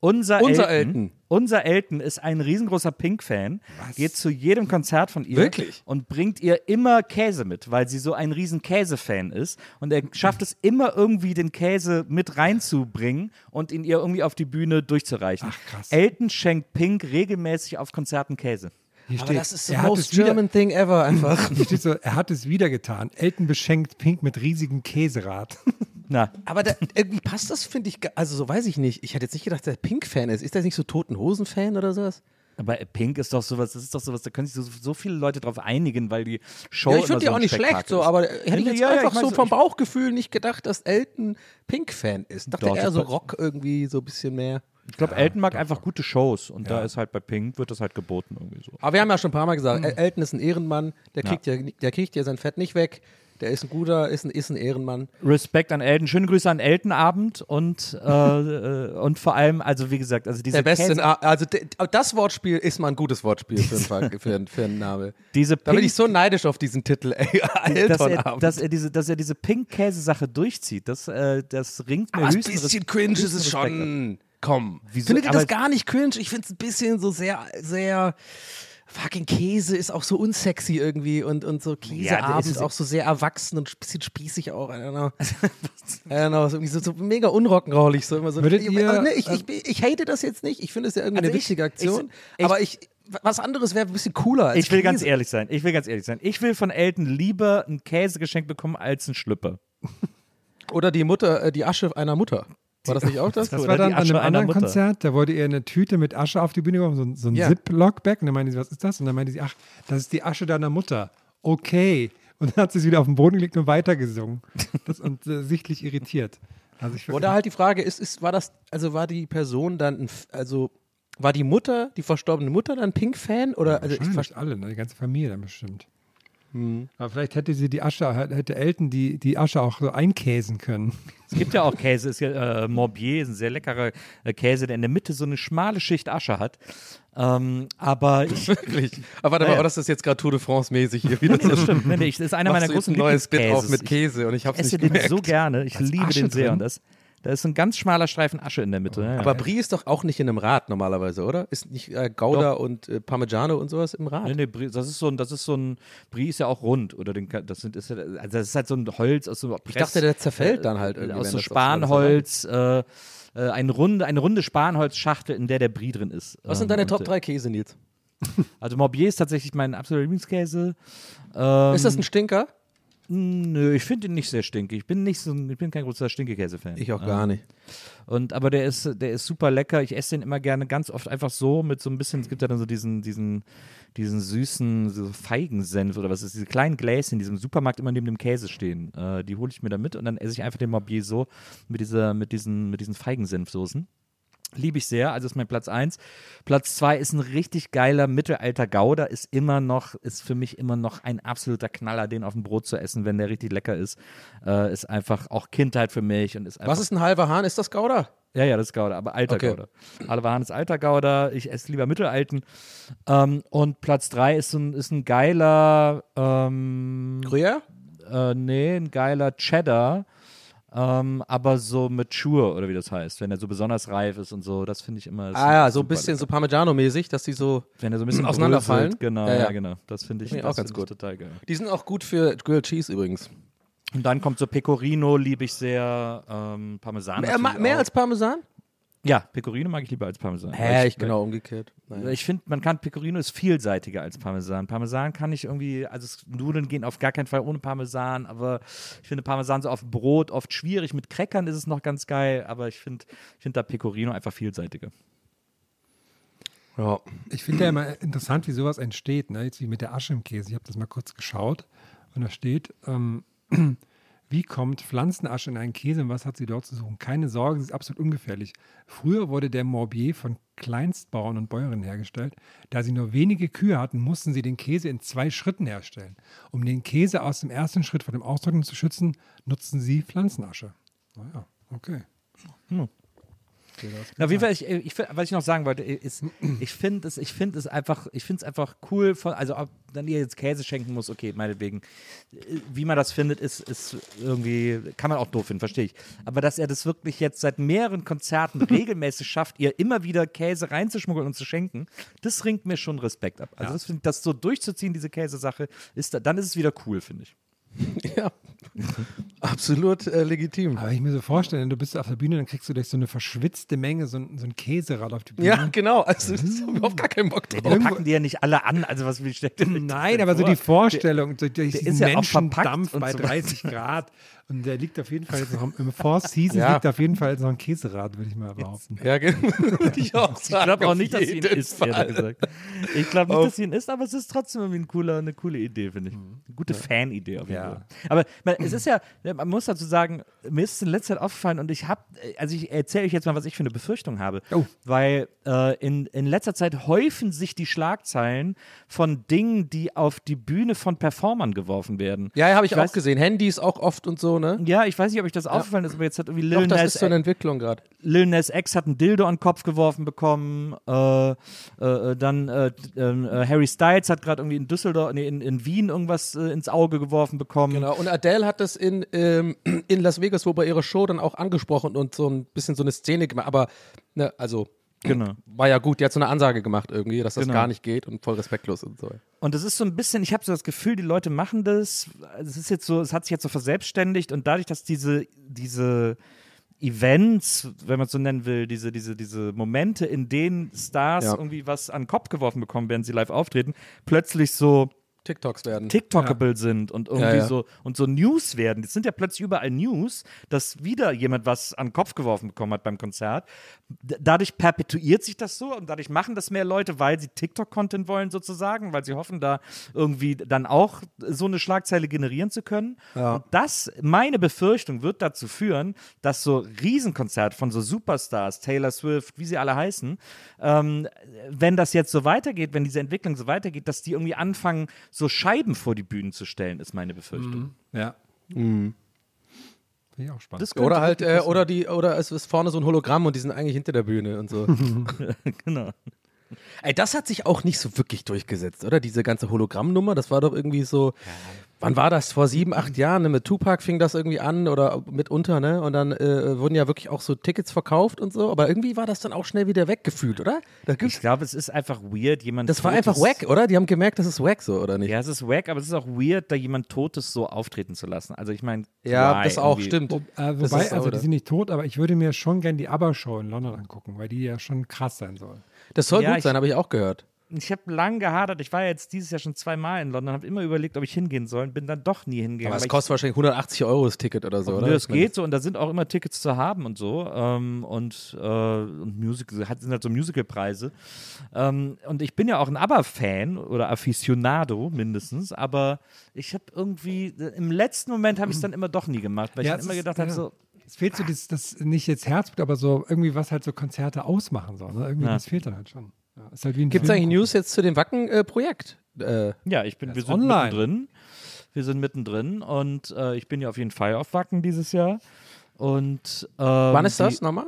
Unser, Unser Elton, Elton. Unser Elton ist ein riesengroßer Pink-Fan, geht zu jedem Konzert von ihr Wirklich? und bringt ihr immer Käse mit, weil sie so ein riesen Käse-Fan ist. Und er schafft es immer irgendwie, den Käse mit reinzubringen und ihn ihr irgendwie auf die Bühne durchzureichen. Ach, krass. Elton schenkt Pink regelmäßig auf Konzerten Käse. Hier Aber steht, das ist the er hat most es wieder, German thing ever einfach. Hier steht so, er hat es wieder getan. Elton beschenkt Pink mit riesigem Käserad. Na, Aber da, irgendwie passt das, finde ich, also so weiß ich nicht. Ich hätte jetzt nicht gedacht, dass er Pink-Fan ist. Ist der nicht so Toten Hosen-Fan oder sowas? aber Pink ist doch sowas, das ist doch sowas, da können sich so, so viele Leute drauf einigen, weil die Show Ja, ich finde die so auch nicht schlecht, Spektakel so, aber hätte ich jetzt ja, ja, einfach ich mein so vom ich- Bauchgefühl nicht gedacht, dass Elton Pink-Fan ist. Dachte Doch, eher so Rock irgendwie so ein bisschen mehr. Ich glaube, Elton mag einfach gute Shows und da ist halt bei Pink, wird das halt geboten irgendwie so. Aber wir haben ja schon ein paar Mal gesagt, El- Elton ist ein Ehrenmann, der kriegt ja, der kriegt ja sein Fett nicht weg. Der ist ein guter, ist ein, ist ein Ehrenmann. Respekt an Elton, schöne Grüße an Eltenabend und, äh, äh, und vor allem, also wie gesagt, also diese Der beste, Käse, also das Wortspiel ist mal ein gutes Wortspiel für einen, für einen, für einen Namen. diese Da bin ich so neidisch auf diesen Titel, ey. dass er, dass er diese, dass er diese Pink-Käse-Sache durchzieht, das, äh, das ringt mir Aber ein höchsten bisschen Res- cringe ist es Respekt ab. schon. Komm. Wieso? Findet ihr das gar nicht cringe? Ich finde es ein bisschen so sehr, sehr. Fucking Käse ist auch so unsexy irgendwie und, und so Käseabend ist- ist auch so sehr erwachsen und ein bisschen spießig auch. I don't know. I don't know, irgendwie so, so mega unrock'n'rollig. So immer so. Würdet ich, ihr, ne, ich, ich, ich hate das jetzt nicht. Ich finde es ja irgendwie Also eine ich- witzige Aktion. aber ich, was anderes wäre ein bisschen cooler. Als Ich will ganz Käse. ehrlich sein, ich will ganz ehrlich sein. Ich will von Elton lieber ein Käse geschenkt bekommen als ein Schlüpper. Oder die Mutter, äh, die Asche einer Mutter. War das nicht auch das? Das war dann an einem anderen. Konzert, da wurde ihr eine Tüte mit Asche auf die Bühne geworfen, so, ein- so ein Ja. Zip-Lock-Bag. Und dann meinte sie, was ist das? Und dann meinte sie, ach, das ist die Asche deiner Mutter. Okay. Und dann hat sie es wieder auf den Boden gelegt und weitergesungen. Das, und äh, sichtlich irritiert. Also ich Oder halt die Frage ist, ist, war das, also war die Person dann, ein, also war die Mutter, die verstorbene Mutter dann Pink-Fan? Oder, also ich alle, ne? die ganze Familie dann bestimmt. Hm. Aber vielleicht hätte sie die Asche, hätte Elton die, die Asche auch so einkäsen können. Es gibt ja auch Käse, ist ja, äh, Morbier ist ein sehr leckerer äh, Käse, der in der Mitte so eine schmale Schicht Asche hat. Ähm, aber ich, Wirklich. Aber warte Ja, mal, oh, das ist jetzt gerade Tour de France mäßig hier wieder. das stimmt, nee, nee, ich, das ist einer Machst meiner großen ein neues Bit auf mit Käse und ich hab's Ich esse nicht den gemerkt. so gerne, ich ist liebe Asche den sehr drin? und das Da ist ein ganz schmaler Streifen Asche in der Mitte. Ja, Aber ja. Brie ist doch auch nicht in einem Rad normalerweise, oder? Ist nicht äh, Gouda und äh, Parmigiano und sowas im Rad? Nee, nee, Brie, das ist so ein, das ist so ein, Brie ist ja auch rund, oder den, das sind, ist ja, also das ist halt so ein Holz aus so Ich dachte, der zerfällt dann halt irgendwie. aus so Spanholz, äh, äh, eine runde, eine runde Spanholzschachtel, in der der Brie drin ist. Was sind Ähm, deine und, Top äh, 3 Käse, Nils? Also Morbier ist tatsächlich mein absoluter Lieblingskäse. Ähm, Ist das ein Stinker? Nö, ich finde ihn nicht sehr stinkig. Ich bin nicht so, ich bin kein großer Stinkekäse-Fan. Ich auch gar nicht. Und aber der ist, der ist super lecker. Ich esse den immer gerne ganz oft einfach so mit so ein bisschen. Es gibt ja dann so diesen, diesen, diesen süßen so Feigensenf oder was ist diese kleinen Gläschen in diesem Supermarkt immer neben dem Käse stehen. Äh, die hole ich mir dann mit und dann esse ich einfach den Morbier so mit dieser, mit diesen, mit diesen Feigensenfsoßen. Liebe ich sehr, also ist mein Platz 1. Platz 2 ist ein richtig geiler Mittelalter Gouda, ist immer noch, ist für mich immer noch ein absoluter Knaller, den auf dem Brot zu essen, wenn der richtig lecker ist. Äh, ist einfach auch Kindheit für mich und ist einfach. Was ist ein halber Hahn? Ist das Gouda? Ja, ja, das ist Gouda, aber alter Okay. Gouda. Halbe Hahn ist alter Gouda, ich esse lieber Mittelalten. Ähm, und Platz 3 ist ein, ist ein geiler, ähm, Gruyère? äh, nee, ein geiler Cheddar. Ähm, aber so mature, oder wie das heißt, wenn er so besonders reif ist und so, das finde ich immer. Ah ja, so ein bisschen lecker. so Parmigiano-mäßig, dass die so. Wenn er so ein bisschen auseinanderfallen. bröselt, Genau, Ja, ja, ja. genau. Das finde ich, Finde ich das auch ganz gut. total geil. Die sind auch gut für Grilled Cheese übrigens. Und dann kommt so Pecorino, liebe ich sehr. Ähm, Parmesan. Mehr, mehr als Parmesan? Ja, Pecorino mag ich lieber als Parmesan. Hä, Weil ich genau umgekehrt. Naja. Ich finde, man kann Pecorino ist vielseitiger als Parmesan. Parmesan kann ich irgendwie, also es- Nudeln gehen auf gar keinen Fall ohne Parmesan, aber ich finde Parmesan so auf Brot oft schwierig. Mit Crackern ist es noch ganz geil, aber ich finde ich find da Pecorino einfach vielseitiger. Ja. Ich finde ja immer interessant, wie sowas entsteht, ne? Jetzt wie mit der Asche im Käse. Ich habe das mal kurz geschaut und da steht, ähm, wie kommt Pflanzenasche in einen Käse und was hat sie dort zu suchen? Keine Sorge, sie ist absolut ungefährlich. Früher wurde der Morbier von Kleinstbauern und Bäuerinnen hergestellt. Da sie nur wenige Kühe hatten, mussten sie den Käse in zwei Schritten herstellen. Um den Käse aus dem ersten Schritt vor dem Austrocknen zu schützen, nutzten sie Pflanzenasche. Naja, okay. Na, auf jeden Fall, ich, ich, find- was ich noch sagen wollte, ist, ich finde es, ich finde es einfach, ich finde es einfach cool, von, also ob dann ihr jetzt Käse schenken muss, okay, meinetwegen. Wie man das findet, ist, ist irgendwie, kann man auch doof finden, verstehe ich. Aber dass er das wirklich jetzt seit mehreren Konzerten regelmäßig schafft, ihr immer wieder Käse reinzuschmuggeln und zu schenken, das ringt mir schon Respekt ab. Also das, find, das so durchzuziehen, diese Käsesache, ist, da- dann ist es wieder cool, finde ich. ja. Absolut äh, legitim. Aber ich mir so vorstellen, du bist auf der Bühne, dann kriegst du durch so eine verschwitzte Menge so ein, so ein Käserad auf die Bühne. Ja, genau. Also, das ist überhaupt gar keinen Bock drauf. Den packen die ja nicht alle an, also was wie steckt denn Nein, aber so die Vorstellung, durch, durch der diesen ist ja auch verpackt Menschendampf bei so 30 Grad. Und der liegt auf jeden Fall jetzt noch im- im Four Seasons Ja. liegt auf jeden Fall jetzt noch ein Käserad, würde ich mal behaupten. Ja, genau. Würde ich auch Ich sagen. glaube auch nicht, dass sie ihn isst, ehrlich gesagt. Ich glaube nicht, Auf- dass sie ihn isst, aber es ist trotzdem irgendwie ein cooler, eine coole Idee, finde ich. Eine gute Fan-Idee auf jeden Ja. Fall. Aber man, es ist ja, man muss dazu sagen, mir ist es in letzter Zeit aufgefallen und ich habe, also ich erzähle euch jetzt mal, was ich für eine Befürchtung habe. Oh. Weil äh, in, in letzter Zeit häufen sich die Schlagzeilen von Dingen, die auf die Bühne von Performern geworfen werden. Ja, ja habe ich, Ich auch weiß- gesehen. Handys auch oft und so, ne? Ja, ich weiß nicht, ob euch das aufgefallen ist, aber jetzt hat irgendwie Doch, Lil das Nas ist so eine Entwicklung gerade. Lil Nas X hat einen Dildo an den Kopf geworfen bekommen. Äh, äh, dann äh, ähm, äh, Harry Styles hat gerade irgendwie in Düsseldorf, nee, in, in Wien irgendwas äh, ins Auge geworfen bekommen. Genau. Und Adele hat das in, ähm, in Las Vegas, wo bei ihrer Show dann auch angesprochen und so ein bisschen so eine Szene gemacht. Aber, ne, also, Genau. war ja gut. Die hat so eine Ansage gemacht irgendwie, dass das Genau. gar nicht geht und voll respektlos und so. Und das ist so ein bisschen, ich habe so das Gefühl, die Leute machen das. Es ist jetzt so, es hat sich jetzt so verselbstständigt und dadurch, dass diese, diese Events, wenn man es so nennen will, diese, diese, diese Momente, in denen Stars Ja. irgendwie was an den Kopf geworfen bekommen, während sie live auftreten, plötzlich so TikToks werden. TikTokable sind und irgendwie Ja, ja. so und so News werden. Es sind ja plötzlich überall News, dass wieder jemand was an den Kopf geworfen bekommen hat beim Konzert. D dadurch perpetuiert sich das so und dadurch machen das mehr Leute, weil sie TikTok-Content wollen sozusagen, weil sie hoffen, da irgendwie dann auch so eine Schlagzeile generieren zu können. Und das, meine Befürchtung, wird dazu führen, dass so Riesenkonzerte von so Superstars, Taylor Swift, wie sie alle heißen, ähm, wenn das jetzt so weitergeht, wenn diese Entwicklung so weitergeht, dass die irgendwie anfangen, so Scheiben vor die Bühnen zu stellen, ist meine Befürchtung. Ja. Finde ich auch spannend. Oder halt, äh, oder die, oder es ist vorne so ein Hologramm und die sind eigentlich hinter der Bühne und so. genau. Ey, das hat sich auch nicht so wirklich durchgesetzt, oder? Diese ganze Hologrammnummer, das war doch irgendwie so. Wann war das? Vor sieben, acht Jahren? Ne? Mit Tupac fing das irgendwie an oder mitunter, ne? Und dann äh, wurden ja wirklich auch so Tickets verkauft und so. Aber irgendwie war das dann auch schnell wieder weggefühlt, oder? Da gibt's, Ich glaube, es ist einfach weird, jemand das war einfach wack, oder? Die haben gemerkt, das ist wack so, oder nicht? Ja, es ist wack, aber es ist auch weird, da jemand Totes so auftreten zu lassen. Also ich meine, Ja, why das auch, irgendwie? stimmt. Wo, äh, wobei, ist also auch, die oder? sind nicht tot, aber ich würde mir schon gern die ABBA-Show in London angucken, weil die ja schon krass sein soll. Das soll Ja, gut sein, habe ich auch gehört. Ich habe lang gehadert. Ich war jetzt dieses Jahr schon zweimal in London, habe immer überlegt, ob ich hingehen soll, bin dann doch nie hingegangen. Aber es kostet wahrscheinlich 180 Euro das Ticket oder so, oder? Nö, meine, geht so und da sind auch immer Tickets zu haben und so ähm, und, äh, und Musical, hat- sind halt so Musicalpreise. Ähm, und ich bin ja auch ein ABBA-Fan oder Aficionado mindestens, aber ich habe irgendwie, im letzten Moment habe ich es dann immer doch nie gemacht, weil Ja, ich immer gedacht habe, ja. so, Es fehlt so das, das nicht jetzt Herzblut, aber so irgendwie, was halt so Konzerte ausmachen soll. Ne? Irgendwie, Ja. das fehlt dann halt schon. Ja, ist halt wie ein Gibt es eigentlich News jetzt zu dem Wacken-Projekt? Äh, Ja, ich bin, wir sind online. mittendrin. Wir sind mittendrin und äh, ich bin ja auf jeden Fall auf Wacken dieses Jahr. Und ähm, wann ist das die- nochmal?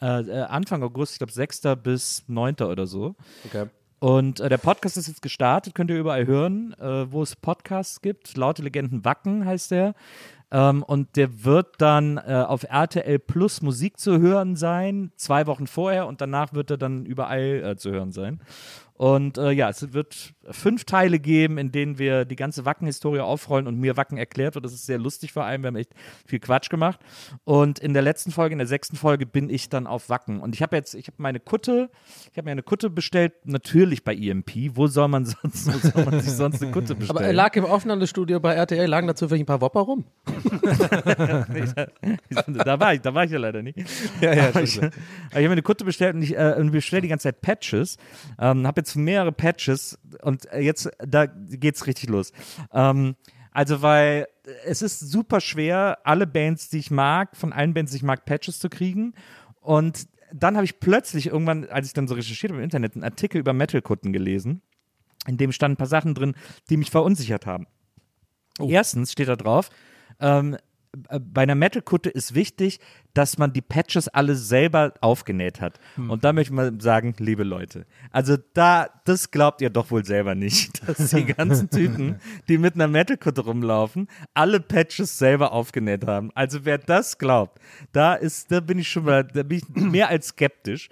Äh, äh, Anfang August, ich glaube 6. bis 9. oder so. Okay. Und äh, der Podcast ist jetzt gestartet, könnt ihr überall hören, äh, wo es Podcasts gibt. Laute Legenden Wacken heißt der. Ähm, und der wird dann äh, auf RTL Plus Musik zu hören sein, zwei Wochen vorher und danach wird er dann überall äh, zu hören sein. Und äh, ja, es wird fünf Teile geben, in denen wir die ganze Wacken-Historie aufrollen und mir Wacken erklärt wird. Das ist sehr lustig vor allem. Wir haben echt viel Quatsch gemacht. Und in der letzten Folge, in der sechsten Folge, bin ich dann auf Wacken. Und ich habe jetzt, ich habe meine Kutte, ich habe mir eine Kutte bestellt, natürlich bei EMP. Wo soll man sonst, wo soll man sich sonst eine Kutte bestellen? Aber er lag im Aufnahmestudio bei RTL, lagen dazu vielleicht ein paar Wopper rum. da war ich, da war ich ja leider nicht. Ja, ja, aber ich, aber ich habe mir eine Kutte bestellt und ich äh, bestelle die ganze Zeit Patches. Ähm, habe jetzt mehrere Patches und äh, jetzt da geht's richtig los. Ähm, also weil es ist super schwer, alle Bands, die ich mag, von allen Bands, die ich mag, Patches zu kriegen. Und dann habe ich plötzlich irgendwann, als ich dann so recherchiert habe im Internet, einen Artikel über Metal-Kutten gelesen, in dem standen ein paar Sachen drin, die mich verunsichert haben. Erstens steht da drauf, ähm, äh, bei einer Metal-Kutte ist wichtig, dass man die Patches alle selber aufgenäht hat. Und da möchte ich mal sagen, liebe Leute, also da, das glaubt ihr doch wohl selber nicht, dass die ganzen Typen, die mit einer Metal-Kutte rumlaufen, alle Patches selber aufgenäht haben. Also wer das glaubt, da ist, da bin ich schon mal, da bin ich mehr als skeptisch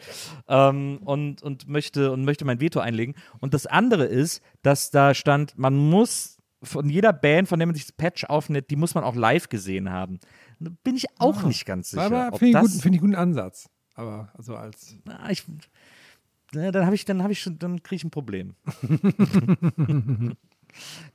ähm, und, und möchte und möchte mein Veto einlegen. Und das andere ist, dass da stand, man muss von jeder Band, von der man sich das Patch aufnimmt, die muss man auch live gesehen haben. Da Bin ich auch nicht ganz sicher. Aber finde ich, guten- find ich einen guten Ansatz. Aber also als. Na, ich, na, dann habe ich, dann habe ich schon, dann kriege ich ein Problem.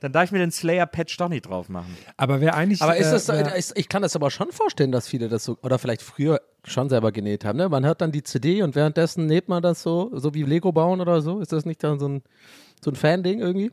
dann darf ich mir den Slayer-Patch doch nicht drauf machen. Aber wer eigentlich. Aber ist äh, das, wer- ist, ich kann das aber schon vorstellen, dass viele das so, oder vielleicht früher schon selber genäht haben. Ne? Man hört dann die CD und währenddessen näht man das so, so wie Lego bauen oder so. Ist das nicht dann so ein, so ein Fan-Ding irgendwie?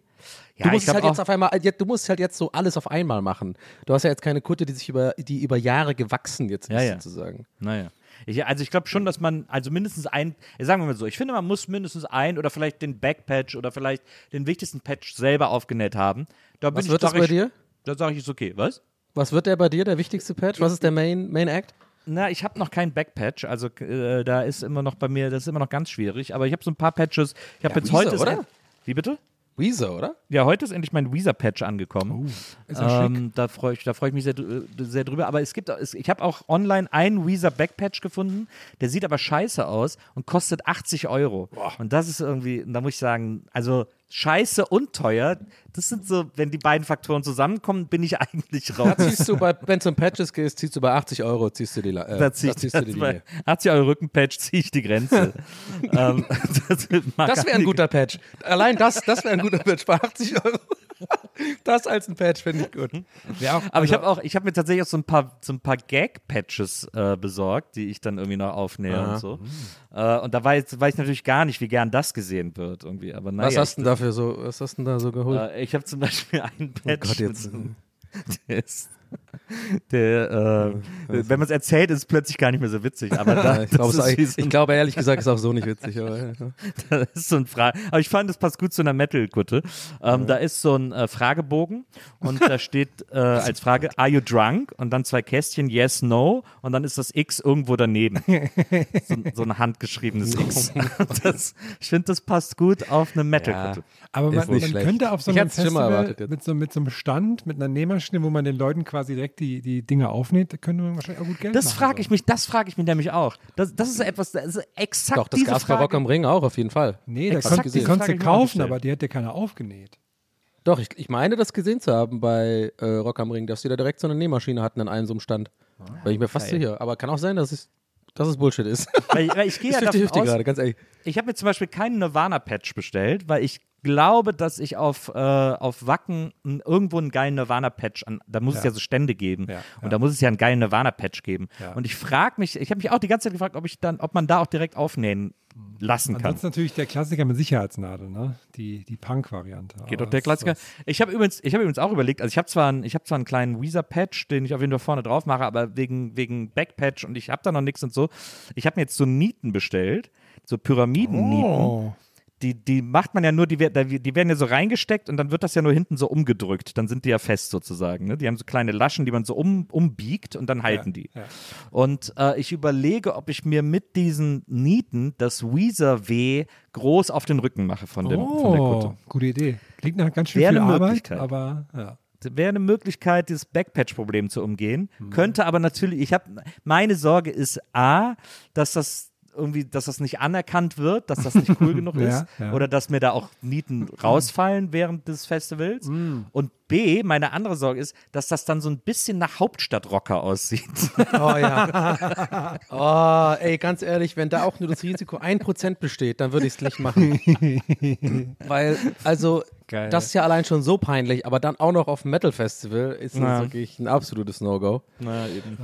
Ja, du musst ich es halt jetzt auf einmal, du musst halt jetzt so alles auf einmal machen. Du hast ja jetzt keine Kutte, die sich über, die über Jahre gewachsen jetzt ist, ja. sozusagen. Naja. Ich, also ich glaube schon, dass man, also mindestens ein, sagen wir mal so, ich finde, man muss mindestens ein oder vielleicht den Backpatch oder vielleicht den wichtigsten Patch selber aufgenäht haben. Da Was ich, wird das sag bei ich, dir? Da sage ich, ist okay. Was? Was wird der bei dir, der wichtigste Patch? Was ist der Main, Main Act? Na, ich habe noch keinen Backpatch, also äh, da ist immer noch bei mir, das ist immer noch ganz schwierig, aber ich habe so ein paar Patches. Ich habe Ja, jetzt Weezer, heute. oder? Wie bitte? Weezer, oder? Ja, heute ist endlich mein Weezer-Patch angekommen. ist ja schick. ähm, da freue ich, da freu ich mich sehr, drü- sehr drüber. Aber es gibt, ich habe auch online einen Weezer Backpatch gefunden. Der sieht aber scheiße aus und kostet 80 Euro. Und das ist irgendwie, da muss ich sagen, also scheiße und teuer. Das sind so, wenn die beiden Faktoren zusammenkommen, bin ich eigentlich raus. Da ziehst du bei, wenn es um Patches geht, ziehst du bei 80 Euro, ziehst du die, äh, Da zieh ich, ziehst du die Linie. 80 Euro Rückenpatch ziehe ich die Grenze. ähm, das Das wäre ein guter Patch. Allein das, das wäre ein guter Patch bei 80 Euro. Das als ein Patch finde ich gut. auch, Aber ich also- habe auch, ich habe mir tatsächlich auch so ein paar, so ein paar Gag-Patches äh, besorgt, die ich dann irgendwie noch aufnähe und so. Äh, und da weiß, weiß ich natürlich gar nicht, wie gern das gesehen wird irgendwie. Aber naja, Was hast du denn dafür so, was hast du denn da so geholt? äh, ich habe zum Beispiel einen Patch. Gott, jetzt. der ist, Der, äh, wenn man es erzählt, ist es plötzlich gar nicht mehr so witzig. Aber da, ich, glaube, so glaube ehrlich gesagt, ist auch so nicht witzig. Aber, ja. das ist so ein Fra Aber ich fand, das passt gut zu einer Metal-Kutte. Ähm, Da ist so ein äh, Fragebogen und da steht äh, als Frage, are you drunk? Und dann zwei Kästchen, yes, no. Und dann ist das X irgendwo daneben. so, so ein handgeschriebenes X. das, ich finde, das passt gut auf eine Metal-Kutte. Aber man, man könnte auf so einem Festival mit so, mit so einem Stand, mit einer Nähmaschine, wo man den Leuten quasi direkt die, die Dinge aufnäht, da könnte man wahrscheinlich auch gut Geld Das machen. frage ich mich, das frage ich mich nämlich auch. Das, das ist etwas, das ist exakt Doch, das gab es bei. Rock am Ring auch auf jeden Fall. Nee, da Exakt konnt, die konntest du kaufen, aber die hat ja keiner aufgenäht. Doch, ich, ich meine, das gesehen zu haben bei äh, Rock am Ring, dass die da direkt so eine Nähmaschine hatten an einem so einem Stand. Weil ich mir fast geil. sicher. Aber kann auch sein, dass es, dass es Bullshit ist. Weil, weil ich gehe ja davon 50 aus, gerade, ganz ehrlich. Ich habe mir zum Beispiel keinen Nirvana-Patch bestellt, weil ich glaube, dass ich auf, äh, auf Wacken irgendwo einen geilen Nirvana-Patch an, da muss es ja so Stände geben Ja, und ja. da muss es ja einen geilen Nirvana-Patch geben. Ja. Und ich frage mich, ich habe mich auch die ganze Zeit gefragt, ob ich dann, ob man da auch direkt aufnähen lassen kann. Ansonsten natürlich der Klassiker mit Sicherheitsnadel, ne? Die, die Punk-Variante. Geht doch der das- Klassiker. das- Ich habe übrigens, ich habe übrigens auch überlegt, also ich habe zwar, ich habe zwar einen kleinen Weezer-Patch, den ich auf jeden Fall vorne drauf mache, aber wegen, wegen Backpatch und ich habe da noch nichts und so. Ich habe mir jetzt so Nieten bestellt, so Pyramiden-Nieten. Oh. Die, die macht man ja nur, die, die werden ja so reingesteckt und dann wird das ja nur hinten so umgedrückt. Dann sind die ja fest sozusagen. Ne? Die haben so kleine Laschen, die man so um, umbiegt und dann halten die. ja. Und äh, ich überlege, ob ich mir mit diesen Nieten das Weezer W groß auf den Rücken mache von, dem, von der Oh, Kutte. gute Idee. Klingt nach ganz schön Wäre viel eine Arbeit, Möglichkeit. aber ja. Wäre eine Möglichkeit, dieses Backpatch-Problem zu umgehen. Mhm. Könnte aber natürlich, ich habe, meine Sorge ist A, dass das irgendwie, dass das nicht anerkannt wird, dass das nicht cool genug Ja, ist ja. oder dass mir da auch Nieten rausfallen während des Festivals. Mhm. Und B, meine andere Sorge ist, dass das dann so ein bisschen nach Hauptstadtrocker aussieht. Oh ja. Oh, ey, ganz ehrlich, wenn da auch nur das Risiko 1% besteht, dann würde ich es nicht machen. Weil, also, Geil. das ist ja allein schon so peinlich, aber dann auch noch auf dem Metal-Festival ist das wirklich ein absolutes No-Go. Na, eben.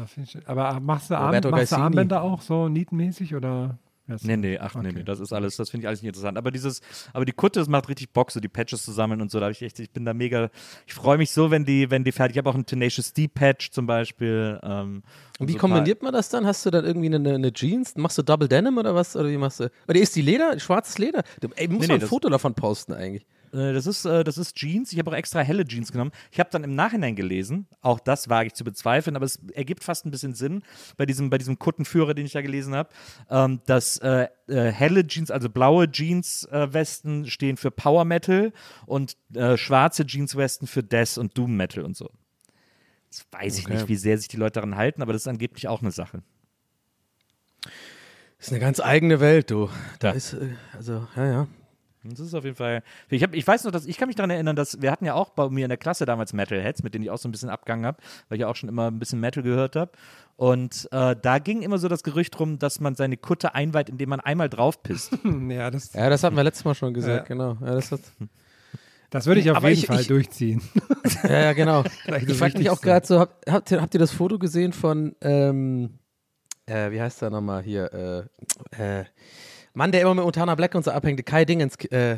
Aber machst du, Arm, machst du. Armbänder auch so nietenmäßig oder? Nee, nee, ach nee, Okay. nee, das ist alles, das finde ich alles nicht interessant. Aber dieses, aber die Kutte, das macht richtig Bock, so die Patches zu sammeln und so. Da habe ich echt, ich bin da mega, ich freue mich so, wenn die, wenn die fertig, ich habe auch einen Tenacious D-Patch zum Beispiel. Ähm, Und wie so kombiniert man das dann? Hast du dann irgendwie eine, eine Jeans? Machst du Double Denim oder was? Oder wie machst du? Oder ist die Leder, schwarzes Leder? Du, ey, muss Nee, man nee, ein das- Foto davon posten eigentlich. Äh, Das ist, äh, das ist Jeans. Ich habe auch extra helle Jeans genommen. Ich habe dann im Nachhinein gelesen, auch das wage ich zu bezweifeln, aber es ergibt fast ein bisschen Sinn bei diesem, bei diesem Kuttenführer, den ich da gelesen habe, ähm, dass äh, äh, helle Jeans, also blaue Jeans-Westen stehen für Power Metal und schwarze Jeans-Westen für Death und Doom Metal und so. Jetzt weiß ich Okay. nicht, wie sehr sich die Leute daran halten, aber das ist angeblich auch eine Sache. ist eine ganz eigene Welt, du. Da ist, also, ja, ja. Das ist auf jeden Fall. Ich, hab, ich weiß noch, dass ich kann mich daran erinnern, dass wir hatten ja auch bei mir in der Klasse damals Metalheads, mit denen ich auch so ein bisschen abgegangen habe, weil ich ja auch schon immer ein bisschen Metal gehört habe. Und äh, da ging immer so das Gerücht rum, dass man seine Kutte einweiht, indem man einmal drauf pisst. Ja, das, Ja, das hatten wir letztes Mal schon gesagt, Ja. genau. Ja, das hat, das würde ich auf Aber jeden ich- Fall ich- durchziehen. ja, ja genau. Vielleicht ich frage mich auch gerade so, habt, habt, ihr, habt ihr das Foto gesehen von, ähm, äh, wie heißt der nochmal hier, äh, äh, Mann, der immer mit Montana Black und so abhängt, Kai Dingens, äh,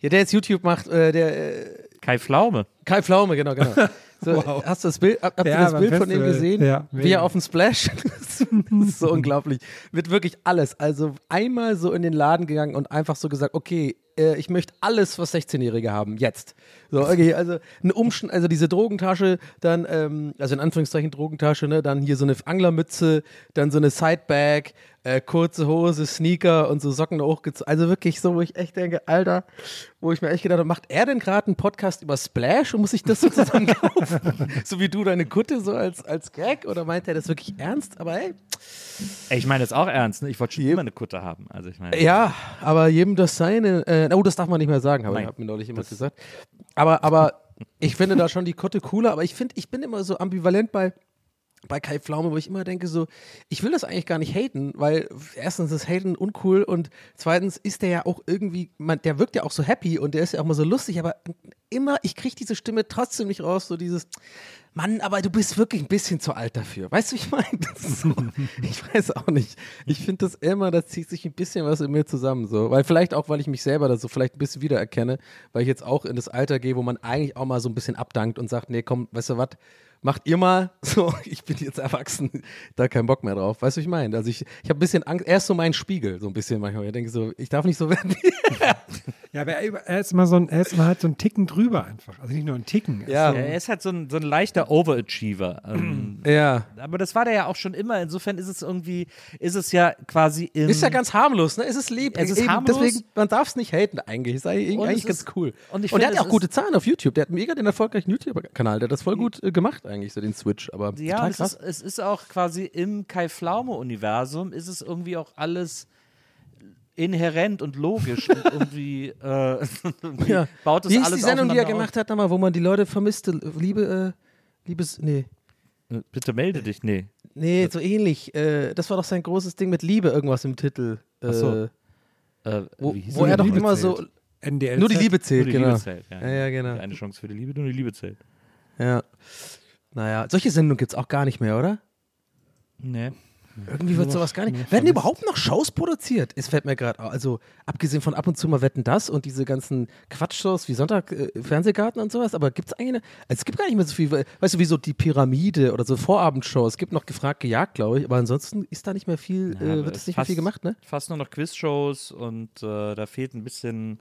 ja, der jetzt YouTube macht, äh, der, äh, Kai Pflaume. Kai Pflaume, genau, genau. So, Wow. Hast du das Bild, hab, habt ihr Ja, das beim Bild von ihm gesehen? Ja, wie er auf dem Splash. das ist so unglaublich. Wird wirklich alles. Also einmal so in den Laden gegangen und einfach so gesagt, okay, äh, ich möchte alles, was 16-Jährige haben, jetzt. So, okay, also eine Umschn also diese Drogentasche, dann, ähm, also in Anführungszeichen Drogentasche, ne, dann hier so eine Anglermütze, dann so eine Sidebag, äh, kurze Hose, Sneaker und so Socken hochgezogen. Also wirklich so, wo ich echt denke, Alter, wo ich mir echt gedacht habe, macht er denn gerade einen Podcast über Splash und muss ich das sozusagen kaufen? so wie du deine Kutte so als, als Gag oder meint er das wirklich ernst? Aber hey, Ey, ich meine das auch ernst, ne? Ich wollte schon immer eine Kutte haben. Also ich meine. ja, aber jedem das seine. Äh, oh, das darf man nicht mehr sagen, habe ich hab mir neulich jemand gesagt. Aber, aber ich finde da schon die Kutte cooler, aber ich finde, ich bin immer so ambivalent bei, bei Kai Pflaume, wo ich immer denke, so, ich will das eigentlich gar nicht haten, weil erstens ist Haten uncool und zweitens ist der ja auch irgendwie, man, der wirkt ja auch so happy und der ist ja auch mal so lustig, aber immer, ich kriege diese Stimme trotzdem nicht raus, so dieses, Mann, aber du bist wirklich ein bisschen zu alt dafür. Weißt du, ich meine? So, ich weiß auch nicht. Ich finde das immer, da zieht sich ein bisschen was in mir zusammen. So. Weil vielleicht auch, weil ich mich selber da so vielleicht ein bisschen wiedererkenne, weil ich jetzt auch in das Alter gehe, wo man eigentlich auch mal so ein bisschen abdankt und sagt, nee, komm, weißt du was, macht ihr mal so, ich bin jetzt erwachsen, da keinen Bock mehr drauf. Weißt du, was ich meine? Also ich, ich habe ein bisschen Angst, er ist so mein Spiegel, so ein bisschen manchmal. Ich denke so, ich darf nicht so werden wie Ja, aber er, er ist immer so ein, er ist immer halt so ein Ticken drüber einfach. Also nicht nur ein Ticken. er Ja. Ist Ja, er ist halt so ein, so ein leichter Overachiever. Ähm, Ja. aber das war der ja auch schon immer. Insofern ist es irgendwie, ist es ja quasi im. Ist ja ganz harmlos, ne? Es ist lieb. Es ist Eben, harmlos. Deswegen, man darf es nicht haten eigentlich. Ist eigentlich, Und eigentlich es ganz ist- cool. und ich der finde, hat ja auch gute Zahlen auf YouTube. Der hat mega den erfolgreichen YouTube-Kanal. Der hat das voll gut äh, gemacht eigentlich, so den Switch. Aber Ja, es ist, es ist auch quasi im Kai Pflaume-Universum ist es irgendwie auch alles inhärent und logisch und irgendwie, äh, irgendwie Ja. baut es Wie alles die Sendung, die er gemacht hat, nochmal, wo man die Leute vermisste? Liebe, äh, Liebes, nee. auf. Bitte melde dich, nee. Nee, so ähnlich. Äh, das war doch sein großes Ding mit Liebe, irgendwas im Titel. Äh, Ach so. Äh, Wo, wie wo er doch immer so. NDL. Nur die Liebe zählt, Nur die genau. Liebe zählt. Ja, Ja, ja, genau. Eine Chance für die Liebe, nur die Liebe zählt. Ja. Naja, solche Sendungen gibt es auch gar nicht mehr, oder? Nee. Irgendwie wird sowas gar nicht. Werden überhaupt noch Shows produziert? Es fällt mir gerade, also abgesehen von ab und zu mal Wetten das und diese ganzen Quatschshows wie Sonntag äh, Fernsehgarten und sowas, aber gibt es eigentlich eine, also es gibt gar nicht mehr so viel, weißt du, wie so die Pyramide oder so Vorabendshows. Es gibt noch gefragt, gejagt, glaube ich, aber ansonsten ist da nicht mehr viel, Ja, äh, wird es das nicht mehr viel fast- gemacht, ne? Fast nur noch Quizshows und äh, da fehlt ein bisschen,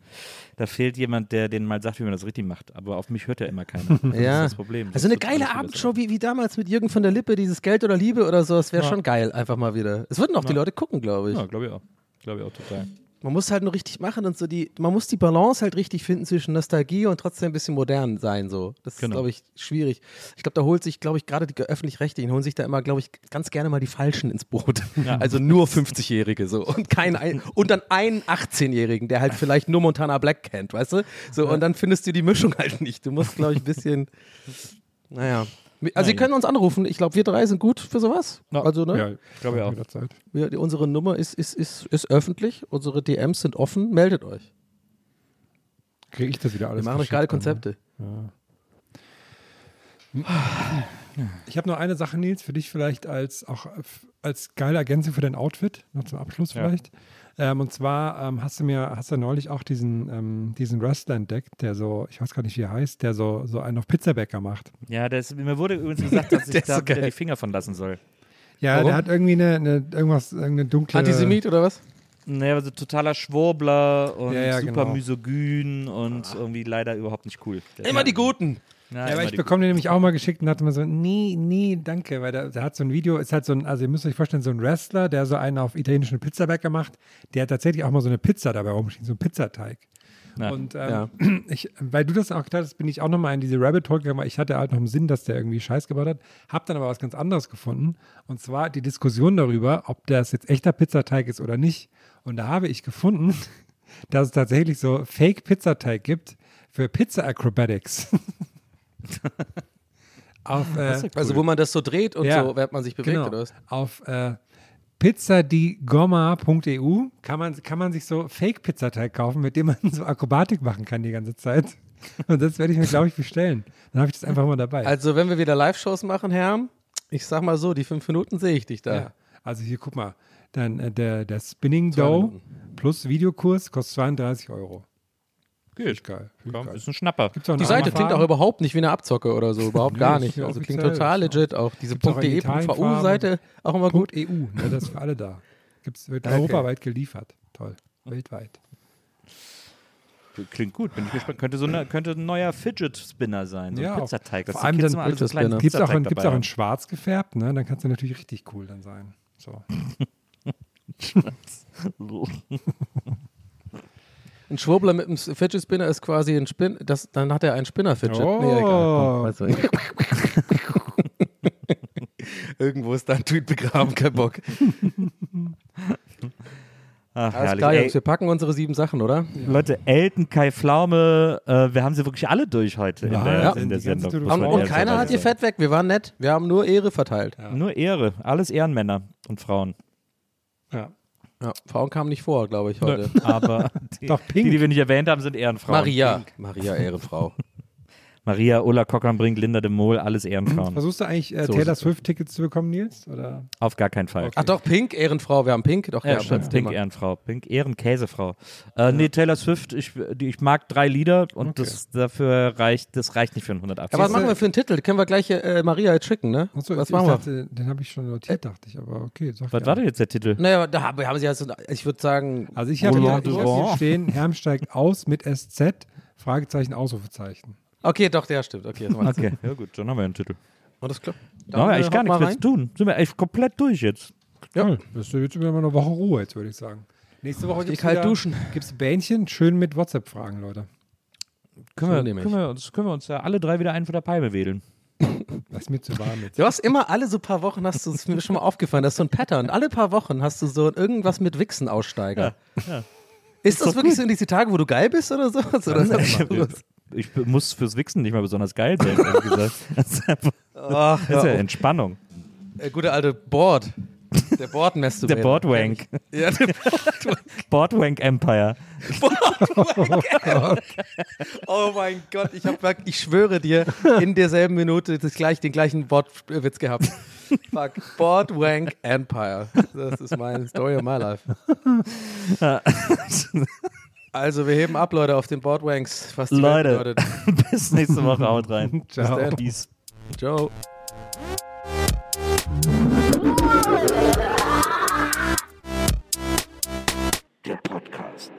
da fehlt jemand, der denen mal sagt, wie man das richtig macht. Aber auf mich hört ja immer keiner. Das Ja. ist das Problem. Also eine Das geile Abendshow wie, wie damals mit Jürgen von der Lippe, dieses Geld oder Liebe oder so, das wäre schon geil, einfach mal wieder. Es würden auch die Leute gucken, glaube ich. Ja, glaube ich auch. Glaube ich auch total. Man muss halt nur richtig machen und so die, man muss die Balance halt richtig finden zwischen Nostalgie und trotzdem ein bisschen modern sein. So. Das ist, Genau. glaube ich, schwierig. Ich glaube, da holt sich, glaube ich, gerade die öffentlich-rechtlichen holen sich da immer, glaube ich, ganz gerne mal die Falschen ins Boot. Also nur 50-Jährige so und kein ein, und dann einen 18-Jährigen, der halt vielleicht nur Montana Black kennt, weißt du? So und dann findest du die Mischung halt nicht. Du musst, glaube ich, ein bisschen, naja. Also, ihr könnt uns anrufen. Ich glaube, wir drei sind gut für sowas. Ja. Also, ne? Ja, Glaube ich auch. Jederzeit. Wir, die, unsere Nummer ist, ist, ist, ist öffentlich. Unsere DMs sind offen. Meldet euch. Kriege ich das wieder alles Wir machen euch geile geschickt, Konzepte. Ich habe noch eine Sache, Nils, für dich vielleicht als auch als geile Ergänzung für dein Outfit, noch zum Abschluss Ja. Ähm, und zwar ähm, hast du mir, hast du neulich auch diesen, ähm, diesen Wrestler entdeckt, der so, ich weiß gar nicht, wie er heißt, der so, so einen auf Pizzabäcker macht. Ja, das, mir wurde übrigens gesagt, dass ich Der da so wieder die Finger von lassen soll. Ja, Warum? der hat irgendwie eine, eine irgendwas, irgendeine dunkle. Antisemit oder was? Naja, also totaler Schwurbler und Ja, ja, super genau. misogyn und irgendwie leider überhaupt nicht cool. Immer die Guten. Ja, Ja, aber ich bekomme den nämlich auch mal geschickt und dachte mir so, nee, nee, danke, weil der, der hat so ein Video, ist halt so ein, also ihr müsst euch vorstellen, so ein Wrestler, der so einen auf italienischen Pizzabäcker macht, der hat tatsächlich auch mal so eine Pizza dabei rumstehen, so einen Pizzateig. Ja. Und ähm, Ja. ich, weil du das auch gesagt hast, bin ich auch nochmal in diese Rabbit Hole gegangen, weil ich hatte halt noch im Sinn, dass der irgendwie Scheiß gebaut hat, hab dann aber was ganz anderes gefunden und zwar die Diskussion darüber, ob das jetzt echter Pizzateig ist oder nicht. Und da habe ich gefunden, dass es tatsächlich so Fake-Pizzateig gibt für Pizza Acrobatics. Auf, äh, Also, wo man das so dreht und Ja. so, während man sich bewegt genau, oder was? auf äh, pizzadigomma.eu kann man, kann man sich so Fake-Pizzateig kaufen, mit dem man so Akrobatik machen kann die ganze Zeit. Und das werde ich mir, glaube ich, bestellen. Dann habe ich das einfach mal dabei. Also, wenn wir wieder Live-Shows machen, Herr, ich sag mal so, die fünf Minuten sehe ich dich da. ja. also hier, guck mal. Dann äh, der, der Spinning Dough plus Videokurs kostet 32 Euro. Geht. Geil. Find Komm, geil. ist ein Schnapper. Gibt's auch Die Seite klingt auch überhaupt nicht wie eine Abzocke oder so, überhaupt Nee, gar nicht. Also klingt offiziell, total ist auch- legit auch. Diese Gibt's auch immer gut. EU, ne, das ist für alle da. Gibt's, wird Okay. europaweit geliefert. Toll. Weltweit. Klingt gut, bin ich gespannt. Könnte, so eine, könnte ein neuer Fidget Spinner sein. So ein Ja, Pizzateig. vor die allem dann mal so. Gibt es auch, in- gibt's auch in schwarz gefärbt, ne? Dann kannst du natürlich richtig cool dann sein. So. Ein Schwurbler mit einem Fidget Spinner ist quasi ein Spin, das, dann hat er einen Spinner-Fidget. Oh. Nee, egal. Weißt du. Irgendwo ist da ein Tweet begraben, kein Bock. Ach, Alles herrlich. klar, Jungs, wir packen unsere sieben Sachen, oder? Leute, Elton, Kai Pflaume, äh, wir haben sie wirklich alle durch heute in Ja, der, ja. in der Sendung. Und, und keiner hat ihr. Fett weg, wir waren nett. Wir haben nur Ehre verteilt. Ja, Nur Ehre. Alles Ehrenmänner und Frauen. Ja. Frauen kamen nicht vor, glaube ich, heute. Aber die, Doch, die, Pink. die wir nicht erwähnt haben, sind Ehrenfrauen. Maria. Maria, Ehrenfrau. Maria, Ulla Kockernbrink, Linda de Mol, alles Ehrenfrauen. Versuchst du eigentlich äh, So Taylor. Swift-Tickets zu bekommen, Nils? Oder? Auf gar keinen Fall. Ach doch, Pink, Ehrenfrau, wir haben Pink. Doch, Ja, ja, stimmt. Pink. Ehrenfrau. Pink Ehrenkäsefrau. Äh, Nee, Taylor Swift, ich, ich mag drei Lieder und Okay. das dafür reicht, das reicht nicht für einen 180. Ja, was machen wir für einen Titel? Können wir gleich äh, Maria jetzt schicken, ne? Achso, was ich machen wir? dachte, den habe ich schon notiert, dachte ich, aber okay. Sag was ja. war denn jetzt der Titel? Naja, da haben sie also, ich würde sagen, Also ich habe hier, hab hier stehen, Herm steigt aus mit SZ, Fragezeichen, Ausrufezeichen. Okay, doch, der stimmt. Okay. Okay, ja gut, dann haben wir einen Titel. Alles klar. Da haben wir äh, eigentlich gar mal nichts mehr zu tun. Sind wir echt komplett durch jetzt. Ja. Bist du jetzt über eine Woche Ruhe, jetzt würde ich sagen. Nächste Woche gibt es kalt duschen. Gibt's Bähnchen, schön mit WhatsApp-Fragen, Leute. Können, So wir, ich. können, wir uns, können wir uns ja alle drei wieder einen von der Palme wählen. Das ist mir zu warm jetzt. Du hast immer alle so paar Wochen, hast du, ist mir schon mal aufgefallen, das ist so ein Pattern. Alle paar Wochen hast du so irgendwas mit Wichsen-Aussteiger. Ist das wirklich so in diese Tage, wo du geil bist oder so? Oder ist das mal- Ich muss fürs Wichsen nicht mal besonders geil sein, ehrlich gesagt. Das ist, einfach, Ach, das ist ja ja, Entspannung. äh, gute alte Board. Der Boardmesser. Der Boardwank. Ja, der Boardwank Empire. Oh mein Gott, ich, hab, ich schwöre dir, in derselben Minute das gleich, den gleichen Wortwitz gehabt. Fuck, Boardwank Empire. Das ist meine Story of my life. Also, wir heben ab, Leute, auf den Boardwanks. Was die Leute. Bis nächste Woche. Haut rein. Ciao. dann. Peace. Ciao. Der Podcast.